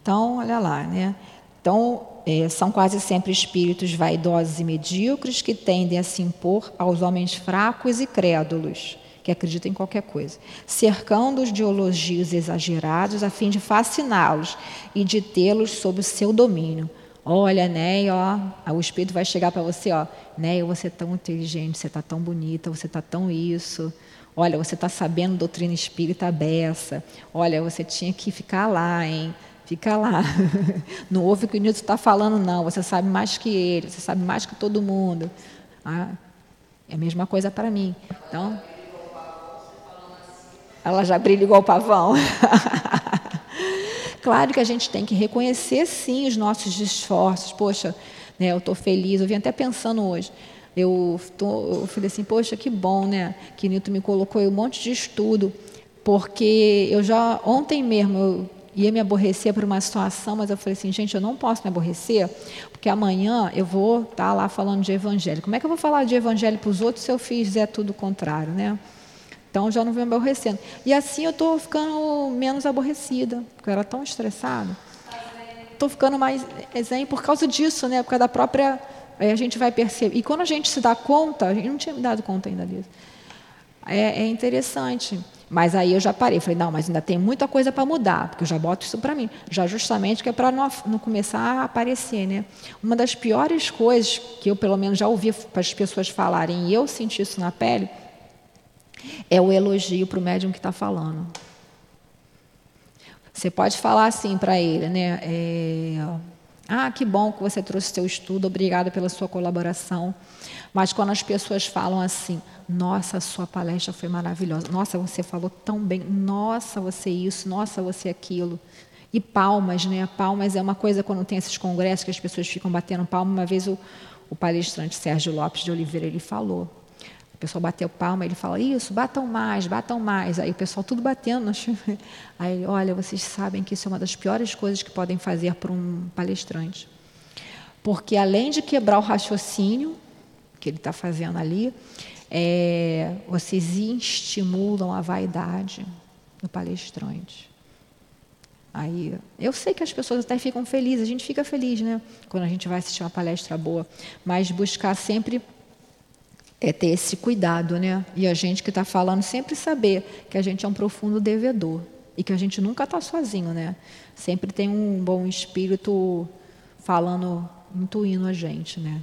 Então, olha lá, né? Então, é, são quase sempre espíritos vaidosos e medíocres que tendem a se impor aos homens fracos e crédulos que acredita em qualquer coisa, cercando-os de elogios exagerados a fim de fasciná-los e de tê-los sob o seu domínio. Olha, Ney, ó, o Espírito vai chegar para você, ó, Ney, você é tão inteligente, você está tão bonita, você está tão isso. Olha, você está sabendo doutrina espírita beça. Olha, você tinha que ficar lá, hein? Fica lá. Não ouve o que o Nilton está falando, não. Você sabe mais que ele, você sabe mais que todo mundo. Ah, é a mesma coisa para mim. Então, ela já brilha igual pavão. claro que a gente tem que reconhecer, sim, os nossos esforços. Poxa, né, eu estou feliz. Eu vim até pensando hoje. Eu, tô, eu falei assim, poxa, que bom, né? Que Nito me colocou um monte de estudo, porque eu já ontem mesmo eu ia me aborrecer por uma situação, mas eu falei assim, gente, eu não posso me aborrecer, porque amanhã eu vou estar tá lá falando de evangelho. Como é que eu vou falar de evangelho para os outros se eu fizer tudo o contrário, né? Então já não vem aborrecendo. E assim eu estou ficando menos aborrecida, porque eu era tão estressada. Estou ficando mais zen por causa disso, né? Por causa da própria. Aí a gente vai perceber. E quando a gente se dá conta, a gente não tinha me dado conta ainda disso. É, é interessante. Mas aí eu já parei, falei, não, mas ainda tem muita coisa para mudar, porque eu já boto isso para mim, já justamente que é para não, não, começar a aparecer, né? Uma das piores coisas que eu pelo menos já ouvi as pessoas falarem, e eu senti isso na pele, é o elogio para o médium que está falando. Você pode falar assim para ele, né? É, ah, que bom que você trouxe seu estudo, obrigada pela sua colaboração. Mas quando as pessoas falam assim, nossa, sua palestra foi maravilhosa, nossa, você falou tão bem, nossa, você isso, nossa, você aquilo. E palmas, né? Palmas é uma coisa quando tem esses congressos que as pessoas ficam batendo palma. Uma vez o, o palestrante Sérgio Lopes de Oliveira ele falou: pessoal bateu palma, ele fala, isso, batam mais, batam mais. Aí o pessoal tudo batendo. Aí, olha, vocês sabem que isso é uma das piores coisas que podem fazer para um palestrante. Porque além de quebrar o raciocínio que ele está fazendo ali, é, vocês estimulam a vaidade do palestrante. Aí, eu sei que as pessoas até ficam felizes, a gente fica feliz, né? Quando a gente vai assistir uma palestra boa, mas buscar sempre é ter esse cuidado, né? E a gente que está falando sempre saber que a gente é um profundo devedor e que a gente nunca está sozinho, né? Sempre tem um bom espírito falando, intuindo a gente, né?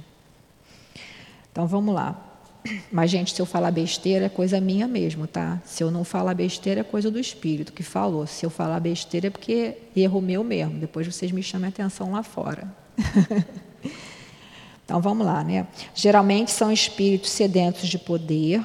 Então vamos lá. Mas, gente, se eu falar besteira, é coisa minha mesmo, tá? Se eu não falar besteira, é coisa do espírito que falou. Se eu falar besteira, é porque erro meu mesmo. Depois vocês me chamem a atenção lá fora. Então vamos lá, né? Geralmente são espíritos sedentos de poder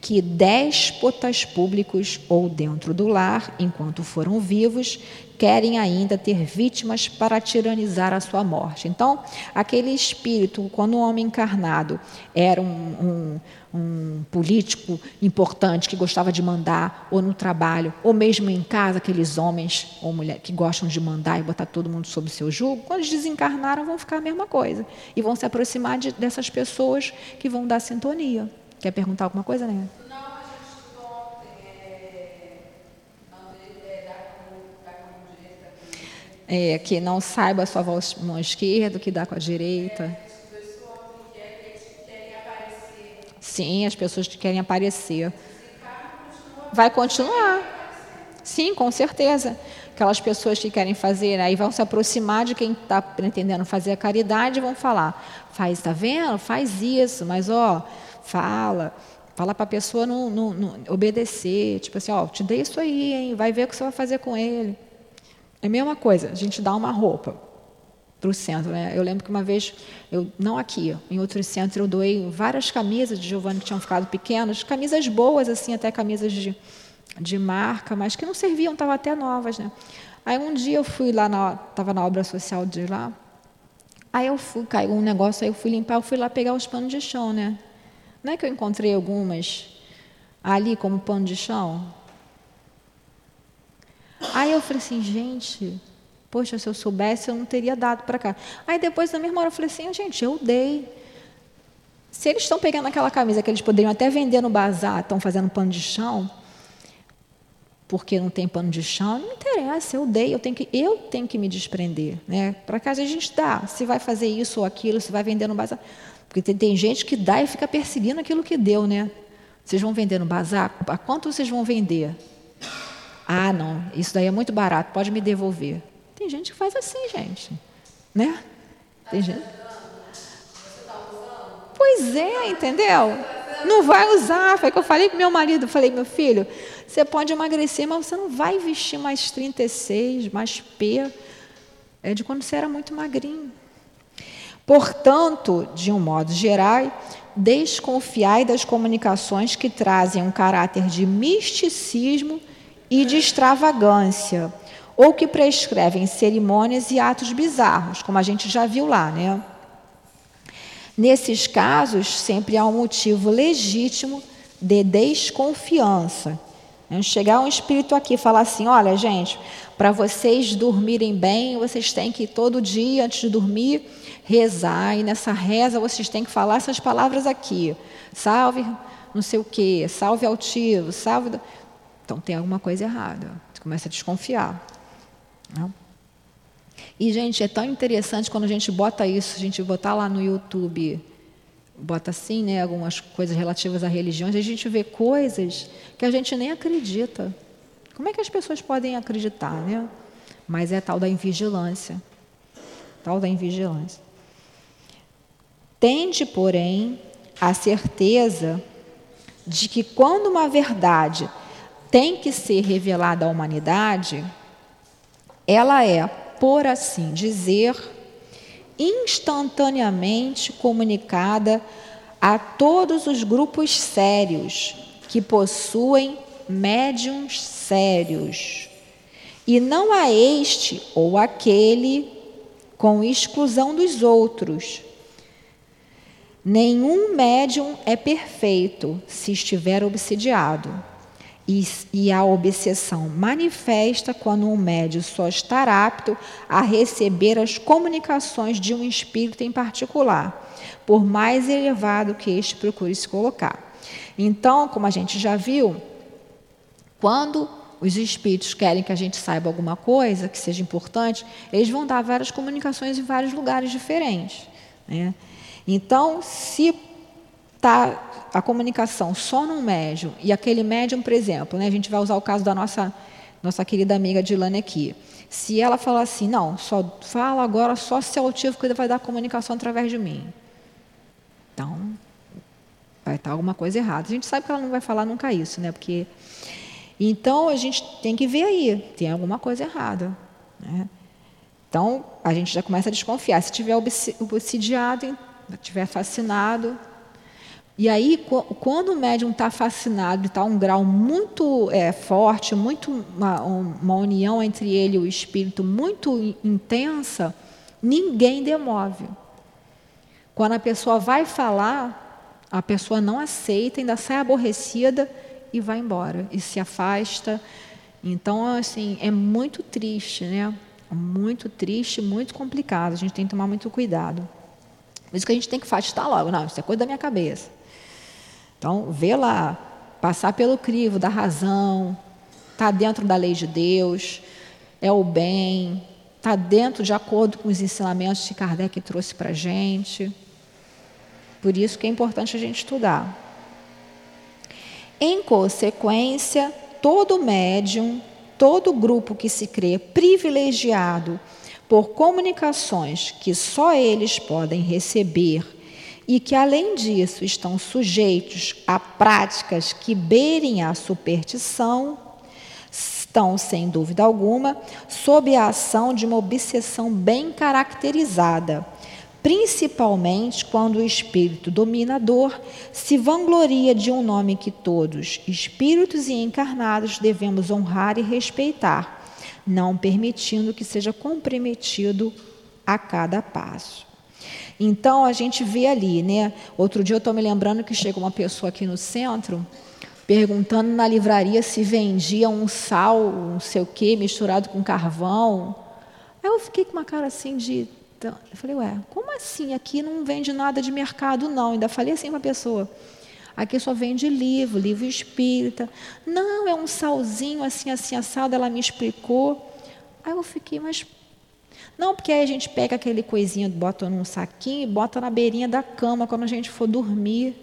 que déspotas públicos ou dentro do lar, enquanto foram vivos, querem ainda ter vítimas para tiranizar a sua morte. Então, aquele espírito, quando o homem encarnado era um, um, um, político importante que gostava de mandar, ou no trabalho, ou mesmo em casa, aqueles homens ou mulheres que gostam de mandar e botar todo mundo sob seu jugo, quando eles desencarnaram, vão ficar a mesma coisa. E vão se aproximar de, dessas pessoas que vão dar sintonia. Quer perguntar alguma coisa, né? É, que não saiba a sua mão esquerda, o que dá com a direita. Sim, as pessoas que querem aparecer. Vai continuar. Sim, com certeza. Aquelas pessoas que querem fazer, aí vão se aproximar de quem está pretendendo fazer a caridade e vão falar: faz, está vendo? Faz isso, mas ó, fala. Fala para a pessoa não, não, não, obedecer. Tipo assim: ó, te dei isso aí, hein? vai ver o que você vai fazer com ele. É a mesma coisa, a gente dá uma roupa para o centro. Né? Eu lembro que uma vez, eu não aqui, em outro centro, eu doei várias camisas de Giovanni que tinham ficado pequenas, camisas boas, assim, até camisas de, de marca, mas que não serviam, estavam até novas. Né? Aí um dia eu fui lá, estava na, na obra social de lá, aí eu fui, caiu um negócio, aí eu fui limpar, eu fui lá pegar os panos de chão, né? Não é que eu encontrei algumas ali como pano de chão? Aí eu falei assim, gente, poxa, se eu soubesse, eu não teria dado para cá. Aí depois, na mesma hora, eu falei assim, gente, eu dei. Se eles estão pegando aquela camisa que eles poderiam até vender no bazar, estão fazendo pano de chão, porque não tem pano de chão, não me interessa, eu dei, eu tenho que, eu tenho que me desprender. Né? Para casa a gente dá, se vai fazer isso ou aquilo, se vai vender no bazar. Porque tem, tem gente que dá e fica perseguindo aquilo que deu, né? Vocês vão vender no bazar? A quanto vocês vão vender? Ah, não, isso daí é muito barato, pode me devolver. Tem gente que faz assim, gente. Né? Tem gente. Pois é, entendeu? Não vai usar. Foi o que eu falei para meu marido. Falei, meu filho, você pode emagrecer, mas você não vai vestir mais 36, mais P. É de quando você era muito magrinho. Portanto, de um modo geral, desconfiai das comunicações que trazem um caráter de misticismo e de extravagância, ou que prescrevem cerimônias e atos bizarros, como a gente já viu lá, né? Nesses casos, sempre há um motivo legítimo de desconfiança. Né? Chegar um espírito aqui e falar assim: olha, gente, para vocês dormirem bem, vocês têm que todo dia, antes de dormir, rezar, e nessa reza vocês têm que falar essas palavras aqui: salve não sei o quê, salve altivo, salve. Então tem alguma coisa errada. Você começa a desconfiar. Não? E, gente, é tão interessante quando a gente bota isso, a gente botar lá no YouTube, bota assim, né, algumas coisas relativas a religiões, a gente vê coisas que a gente nem acredita. Como é que as pessoas podem acreditar, né? Mas é tal da invigilância. Tal da invigilância. Tende, porém, a certeza de que quando uma verdade tem que ser revelada à humanidade, ela é, por assim dizer, instantaneamente comunicada a todos os grupos sérios que possuem médiums sérios, e não a este ou aquele com exclusão dos outros. Nenhum médium é perfeito se estiver obsidiado. E, e, a obsessão manifesta quando um médium só está apto a receber as comunicações de um espírito em particular, por mais elevado que este procure se colocar. Então, como a gente já viu, quando os espíritos querem que a gente saiba alguma coisa que seja importante, eles vão dar várias comunicações em vários lugares diferentes. Né? Então, se está a comunicação só num médium, e aquele médium, por exemplo, né, a gente vai usar o caso da nossa, nossa querida amiga Dilane aqui. Se ela falar assim, não, só fala agora só se é o ativo que vai dar comunicação através de mim. Então, vai estar alguma coisa errada. A gente sabe que ela não vai falar nunca isso, né? Porque então a gente tem que ver aí, tem alguma coisa errada. Né? Então a gente já começa a desconfiar. Se tiver obsidiado, estiver fascinado, e aí, quando o médium está fascinado, está um grau muito é, forte, muito uma, uma, união entre ele e o espírito muito intensa, ninguém demove. Quando a pessoa vai falar, a pessoa não aceita, ainda sai aborrecida e vai embora e se afasta. Então, assim, é muito triste, né? Muito triste, muito complicado. A gente tem que tomar muito cuidado. Por isso que a gente tem que afastar logo. Não, isso é coisa da minha cabeça. Então, vê lá, passar pelo crivo da razão, está dentro da lei de Deus, é o bem, está dentro de acordo com os ensinamentos que Kardec trouxe para a gente. Por isso que é importante a gente estudar. Em consequência, todo médium, todo grupo que se crê privilegiado por comunicações que só eles podem receber e que, além disso, estão sujeitos a práticas que beirem a superstição, estão, sem dúvida alguma, sob a ação de uma obsessão bem caracterizada, principalmente quando o espírito dominador se vangloria de um nome que todos, espíritos e encarnados, devemos honrar e respeitar, não permitindo que seja comprometido a cada passo. Então a gente vê ali, né? Outro dia eu estou me lembrando que chegou uma pessoa aqui no centro perguntando na livraria se vendia um sal, não sei o quê, misturado com carvão. Aí eu fiquei com uma cara assim de. Eu falei, ué, como assim? Aqui não vende nada de mercado, não. Ainda falei assim para a pessoa. Aqui só vende livro, livro espírita. Não, é um salzinho assim, assim, assado. Ela me explicou. Aí eu fiquei, mas não, porque aí a gente pega aquele coisinho, bota num saquinho e bota na beirinha da cama quando a gente for dormir,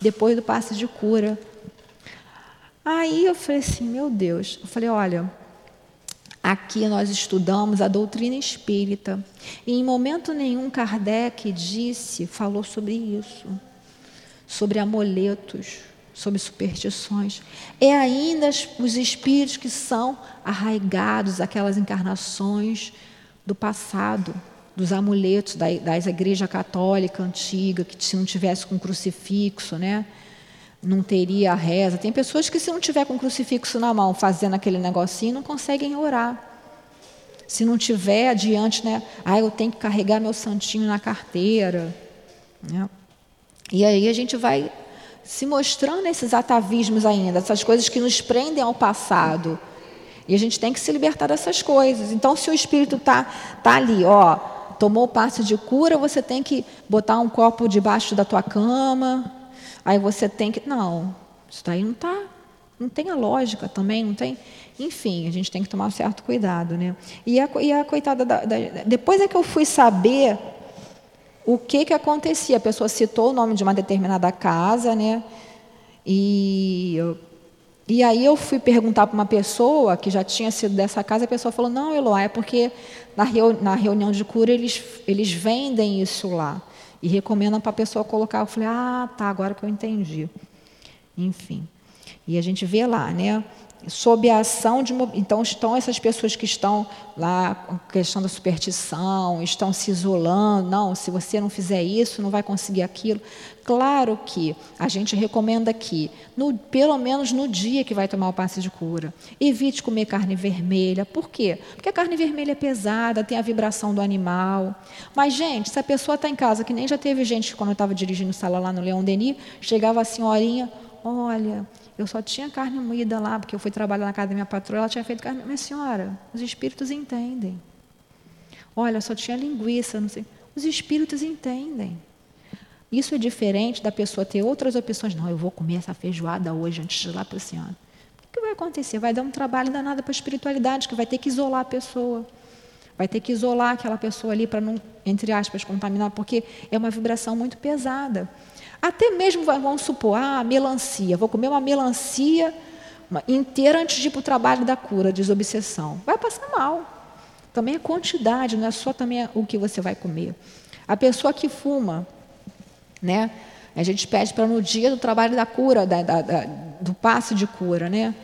depois do passe de cura. Aí eu falei assim, meu Deus. Eu falei, olha, aqui nós estudamos a doutrina espírita. E em momento nenhum Kardec disse, falou sobre isso. Sobre amuletos, sobre superstições. É ainda os espíritos que são arraigados, aquelas encarnações do passado, dos amuletos da, das igreja católica antiga, que se não tivesse com crucifixo, né? não teria a reza. Tem pessoas que se não tiver com crucifixo na mão, fazendo aquele negocinho, não conseguem orar. Se não tiver adiante, né? Ah, eu tenho que carregar meu santinho na carteira. Né? E aí a gente vai se mostrando esses atavismos ainda, essas coisas que nos prendem ao passado. E a gente tem que se libertar dessas coisas. Então, se o espírito está tá ali, ó, tomou o passe de cura, você tem que botar um copo debaixo da tua cama. Aí você tem que. Não, isso daí não está. Não tem a lógica também, não tem. Enfim, a gente tem que tomar um certo cuidado, né? E a, e a coitada da, da, depois é que eu fui saber o que que acontecia. A pessoa citou o nome de uma determinada casa, né? E eu e aí eu fui perguntar para uma pessoa que já tinha sido dessa casa, a pessoa falou, não, Eloá, é porque na, na reunião de cura eles, eles vendem isso lá. E recomendam para a pessoa colocar. Eu falei, ah, tá, agora que eu entendi. Enfim. E a gente vê lá, né? Sob a ação de. Então, estão essas pessoas que estão lá com questão da superstição, estão se isolando. Não, se você não fizer isso, não vai conseguir aquilo. Claro que a gente recomenda que, no, pelo menos no dia que vai tomar o passe de cura, evite comer carne vermelha. Por quê? Porque a carne vermelha é pesada, tem a vibração do animal. Mas, gente, se a pessoa está em casa, que nem já teve gente quando eu estava dirigindo sala lá no Leão Denis, chegava a senhorinha, olha eu só tinha carne moída lá, porque eu fui trabalhar na casa da minha patroa, ela tinha feito carne. Minha senhora, os espíritos entendem. Olha, só tinha linguiça, não sei. Os espíritos entendem. Isso é diferente da pessoa ter outras opções. Não, eu vou comer essa feijoada hoje antes de ir lá para a senhora. O que vai acontecer? Vai dar um trabalho danado para a espiritualidade, que vai ter que isolar a pessoa. Vai ter que isolar aquela pessoa ali para não, entre aspas, contaminar, porque é uma vibração muito pesada. Até mesmo vamos supor, ah, melancia, vou comer uma melancia inteira antes de ir para o trabalho da cura, desobsessão. Vai passar mal. Também a quantidade, não é só também o que você vai comer. A pessoa que fuma, né? A gente pede para no dia do trabalho da cura, da, da, da, do passe de cura, né?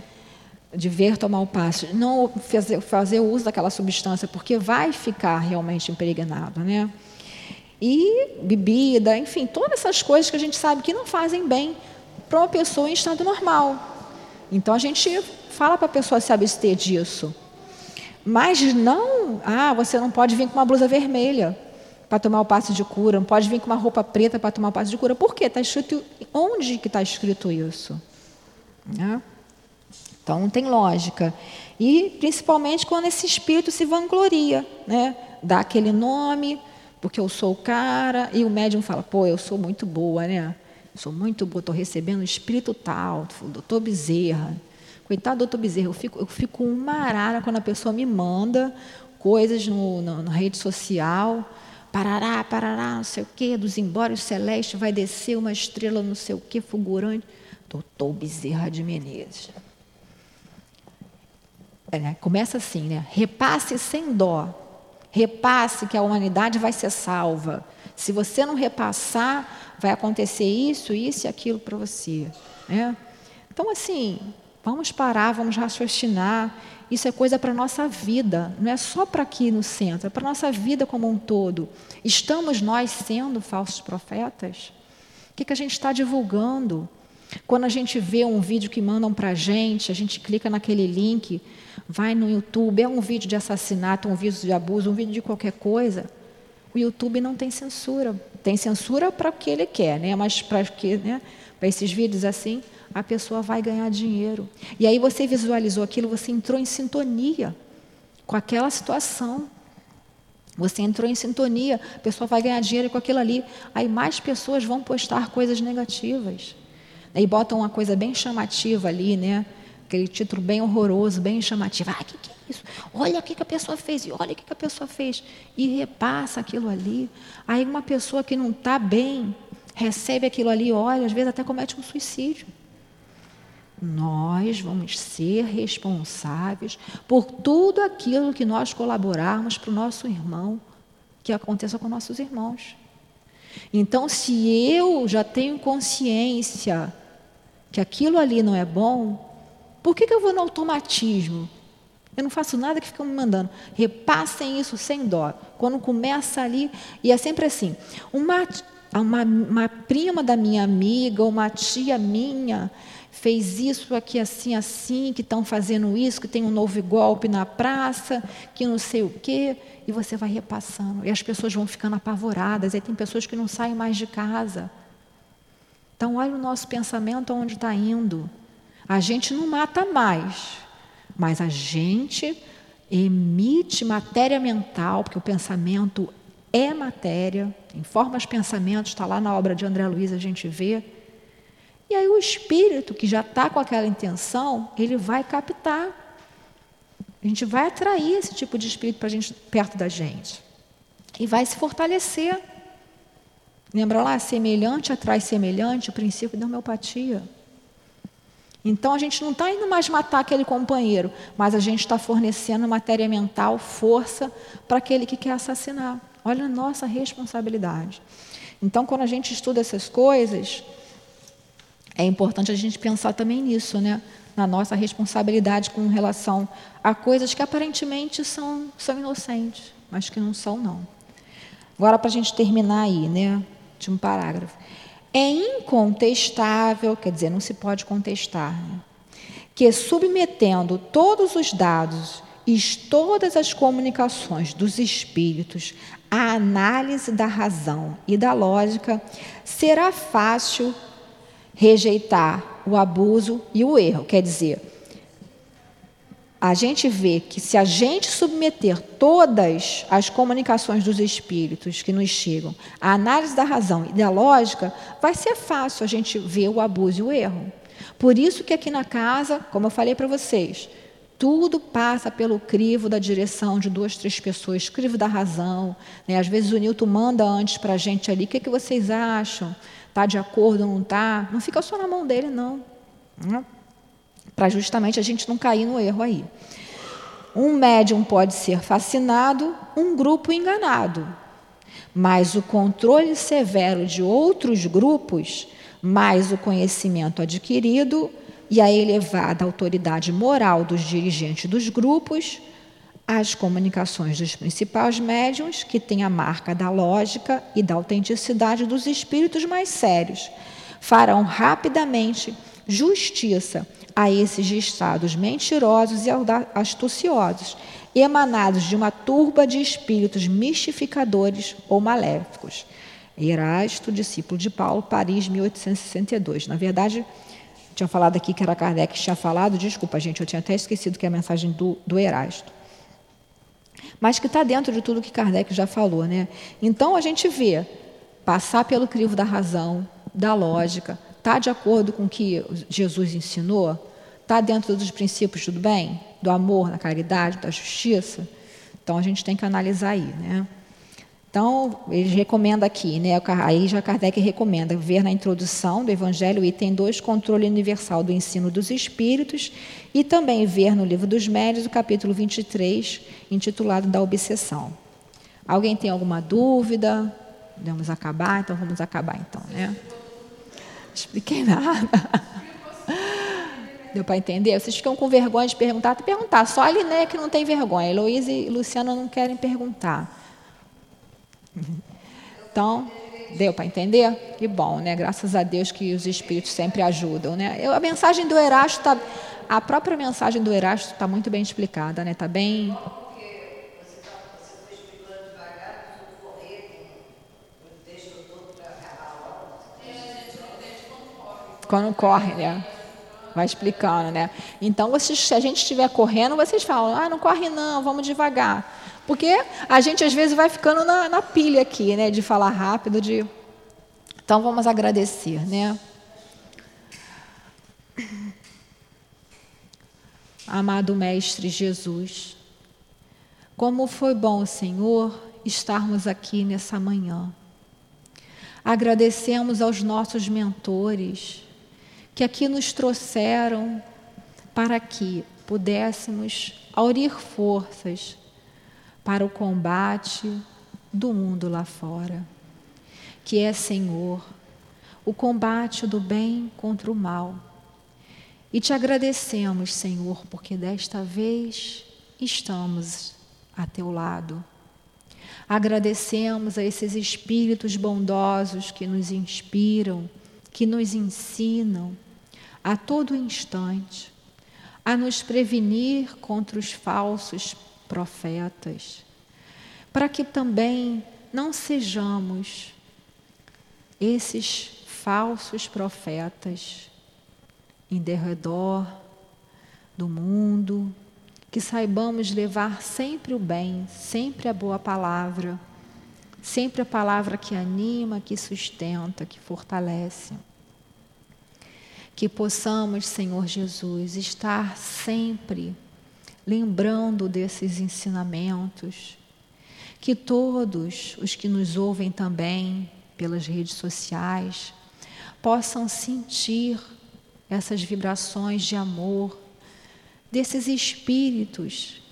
De ver tomar o passe, não fazer, fazer uso daquela substância, porque vai ficar realmente impregnado, né? E bebida, enfim, todas essas coisas que a gente sabe que não fazem bem para uma pessoa em estado normal. Então a gente fala para a pessoa se abster disso. Mas não, ah, você não pode vir com uma blusa vermelha para tomar o passe de cura, não pode vir com uma roupa preta para tomar o passe de cura. Por quê? Está escrito onde que está escrito isso? Né? Então não tem lógica. E principalmente quando esse espírito se vangloria, né? dá aquele nome, porque eu sou o cara, e o médium fala, pô, eu sou muito boa, né? Sou muito boa, estou recebendo um espírito tal, doutor Bezerra. Coitado do doutor Bezerra, eu fico, eu fico uma arara quando a pessoa me manda coisas no, no, na rede social. Parará, parará, não sei o quê, dos embórios celestes vai descer uma estrela não sei o quê, fulgurante. Doutor Bezerra de Menezes. É, né? Começa assim, né? Repasse sem dó. Repasse que a humanidade vai ser salva. Se você não repassar, vai acontecer isso, isso e aquilo para você. Né? Então, assim, vamos parar, vamos raciocinar. Isso é coisa para a nossa vida, não é só para aqui no centro, é para a nossa vida como um todo. Estamos nós sendo falsos profetas? O que, que a gente está divulgando? Quando a gente vê um vídeo que mandam para a gente, a gente clica naquele link, vai no YouTube, é um vídeo de assassinato, um vídeo de abuso, um vídeo de qualquer coisa. O YouTube não tem censura. Tem censura para o que ele quer, né? mas para né? esses vídeos assim, a pessoa vai ganhar dinheiro. E aí você visualizou aquilo, você entrou em sintonia com aquela situação. Você entrou em sintonia, a pessoa vai ganhar dinheiro com aquilo ali. Aí mais pessoas vão postar coisas negativas. Aí botam uma coisa bem chamativa ali, né? Aquele título bem horroroso, bem chamativo. Ah, o que, que é isso? Olha o que, que a pessoa fez, e olha o que, que a pessoa fez. E repassa aquilo ali. Aí uma pessoa que não está bem, recebe aquilo ali, olha, às vezes até comete um suicídio. Nós vamos ser responsáveis por tudo aquilo que nós colaborarmos para o nosso irmão, que aconteça com nossos irmãos. Então, se eu já tenho consciência que aquilo ali não é bom, por que, que eu vou no automatismo? Eu não faço nada que ficam me mandando. Repassem isso sem dó. Quando começa ali, e é sempre assim: uma, uma, uma prima da minha amiga, uma tia minha, fez isso aqui assim, assim, que estão fazendo isso, que tem um novo golpe na praça, que não sei o quê, e você vai repassando. E as pessoas vão ficando apavoradas, aí tem pessoas que não saem mais de casa. Então, olha o nosso pensamento aonde está indo. A gente não mata mais, mas a gente emite matéria mental, porque o pensamento é matéria, em formas pensamentos, está lá na obra de André Luiz, a gente vê. E aí o espírito que já está com aquela intenção, ele vai captar. A gente vai atrair esse tipo de espírito para gente perto da gente. E vai se fortalecer. Lembra lá, semelhante atrai semelhante, o princípio da homeopatia. Então a gente não está indo mais matar aquele companheiro, mas a gente está fornecendo matéria mental, força para aquele que quer assassinar. Olha a nossa responsabilidade. Então, quando a gente estuda essas coisas, é importante a gente pensar também nisso, né? Na nossa responsabilidade com relação a coisas que aparentemente são, são inocentes, mas que não são, não. Agora, para a gente terminar aí, né? De um parágrafo. É incontestável, quer dizer, não se pode contestar, né? que submetendo todos os dados e todas as comunicações dos espíritos à análise da razão e da lógica, será fácil rejeitar o abuso e o erro. Quer dizer, a gente vê que se a gente submeter todas as comunicações dos espíritos que nos chegam à análise da razão e da lógica, vai ser fácil a gente ver o abuso e o erro. Por isso que aqui na casa, como eu falei para vocês, tudo passa pelo crivo da direção de duas, três pessoas, crivo da razão. Né? Às vezes o Newton manda antes para a gente ali, o que, é que vocês acham? Está de acordo ou não está? Não fica só na mão dele, não. Né? Para justamente a gente não cair no erro aí. Um médium pode ser fascinado, um grupo enganado. Mas o controle severo de outros grupos, mais o conhecimento adquirido e a elevada autoridade moral dos dirigentes dos grupos, as comunicações dos principais médiums, que têm a marca da lógica e da autenticidade dos espíritos mais sérios, farão rapidamente justiça a esses estados mentirosos e astuciosos, emanados de uma turba de espíritos mistificadores ou maléficos. Erasto, discípulo de Paulo, Paris, 1862. Na verdade, tinha falado aqui que era Kardec que tinha falado, desculpa, gente, eu tinha até esquecido que é a mensagem do, do Erasto. Mas que está dentro de tudo que Kardec já falou, né? Então a gente vê passar pelo crivo da razão, da lógica, Está de acordo com o que Jesus ensinou? Está dentro dos princípios do bem, do amor, da caridade, da justiça? Então a gente tem que analisar aí, né? Então, ele recomenda aqui, né? Aí já Kardec recomenda ver na introdução do Evangelho, item 2, controle universal do ensino dos espíritos, e também ver no livro dos médios, o capítulo 23, intitulado Da Obsessão. Alguém tem alguma dúvida? Vamos acabar? Então vamos acabar então, né? Expliquei nada. Deu para entender? Vocês ficam com vergonha de perguntar? Tem perguntar. Só a Liné que não tem vergonha. Heloísa e Luciana não querem perguntar. Então, deu para entender? Que bom, né? Graças a Deus que os espíritos sempre ajudam, né? Eu, a mensagem do Erasto está... A própria mensagem do Erasto está muito bem explicada, né? Está bem quando corre, né? Vai explicando, né? Então, vocês, se a gente estiver correndo, vocês falam, ah, não corre não, vamos devagar. Porque a gente às vezes vai ficando na, na pilha aqui, né? De falar rápido, de. Então vamos agradecer, né? Amado Mestre Jesus, como foi bom, Senhor, estarmos aqui nessa manhã. Agradecemos aos nossos mentores, que aqui nos trouxeram para que pudéssemos aurir forças para o combate do mundo lá fora, que é, Senhor, o combate do bem contra o mal. E te agradecemos, Senhor, porque desta vez estamos a teu lado. Agradecemos a esses espíritos bondosos que nos inspiram que nos ensinam a todo instante a nos prevenir contra os falsos profetas, para que também não sejamos esses falsos profetas em derredor do mundo, que saibamos levar sempre o bem, sempre a boa palavra Sempre a palavra que anima, que sustenta, que fortalece. Que possamos, Senhor Jesus, estar sempre lembrando desses ensinamentos. Que todos os que nos ouvem também pelas redes sociais possam sentir essas vibrações de amor desses espíritos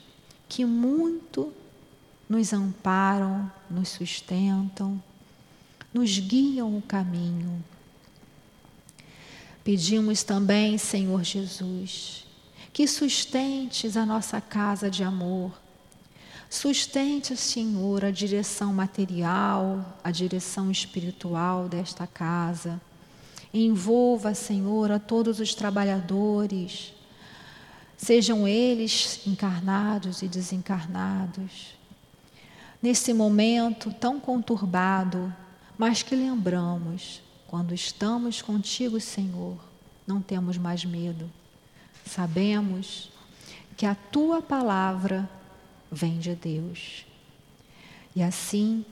que muito nos amparam, nos sustentam, nos guiam o caminho. Pedimos também, Senhor Jesus, que sustentes a nossa casa de amor. Sustente, Senhor, a direção material, a direção espiritual desta casa. Envolva, Senhor, a todos os trabalhadores, sejam eles encarnados e desencarnados nesse momento tão conturbado, mas que lembramos, quando estamos contigo, Senhor, não temos mais medo. Sabemos que a tua palavra vem de Deus. E assim,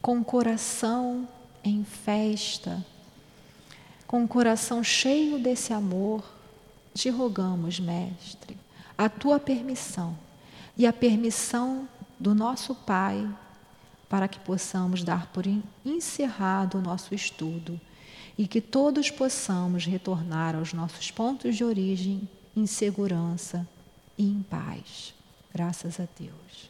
com o coração em festa, com o coração cheio desse amor, te rogamos, Mestre, a tua permissão e a permissão do nosso Pai, para que possamos dar por encerrado o nosso estudo e que todos possamos retornar aos nossos pontos de origem em segurança e em paz. Graças a Deus.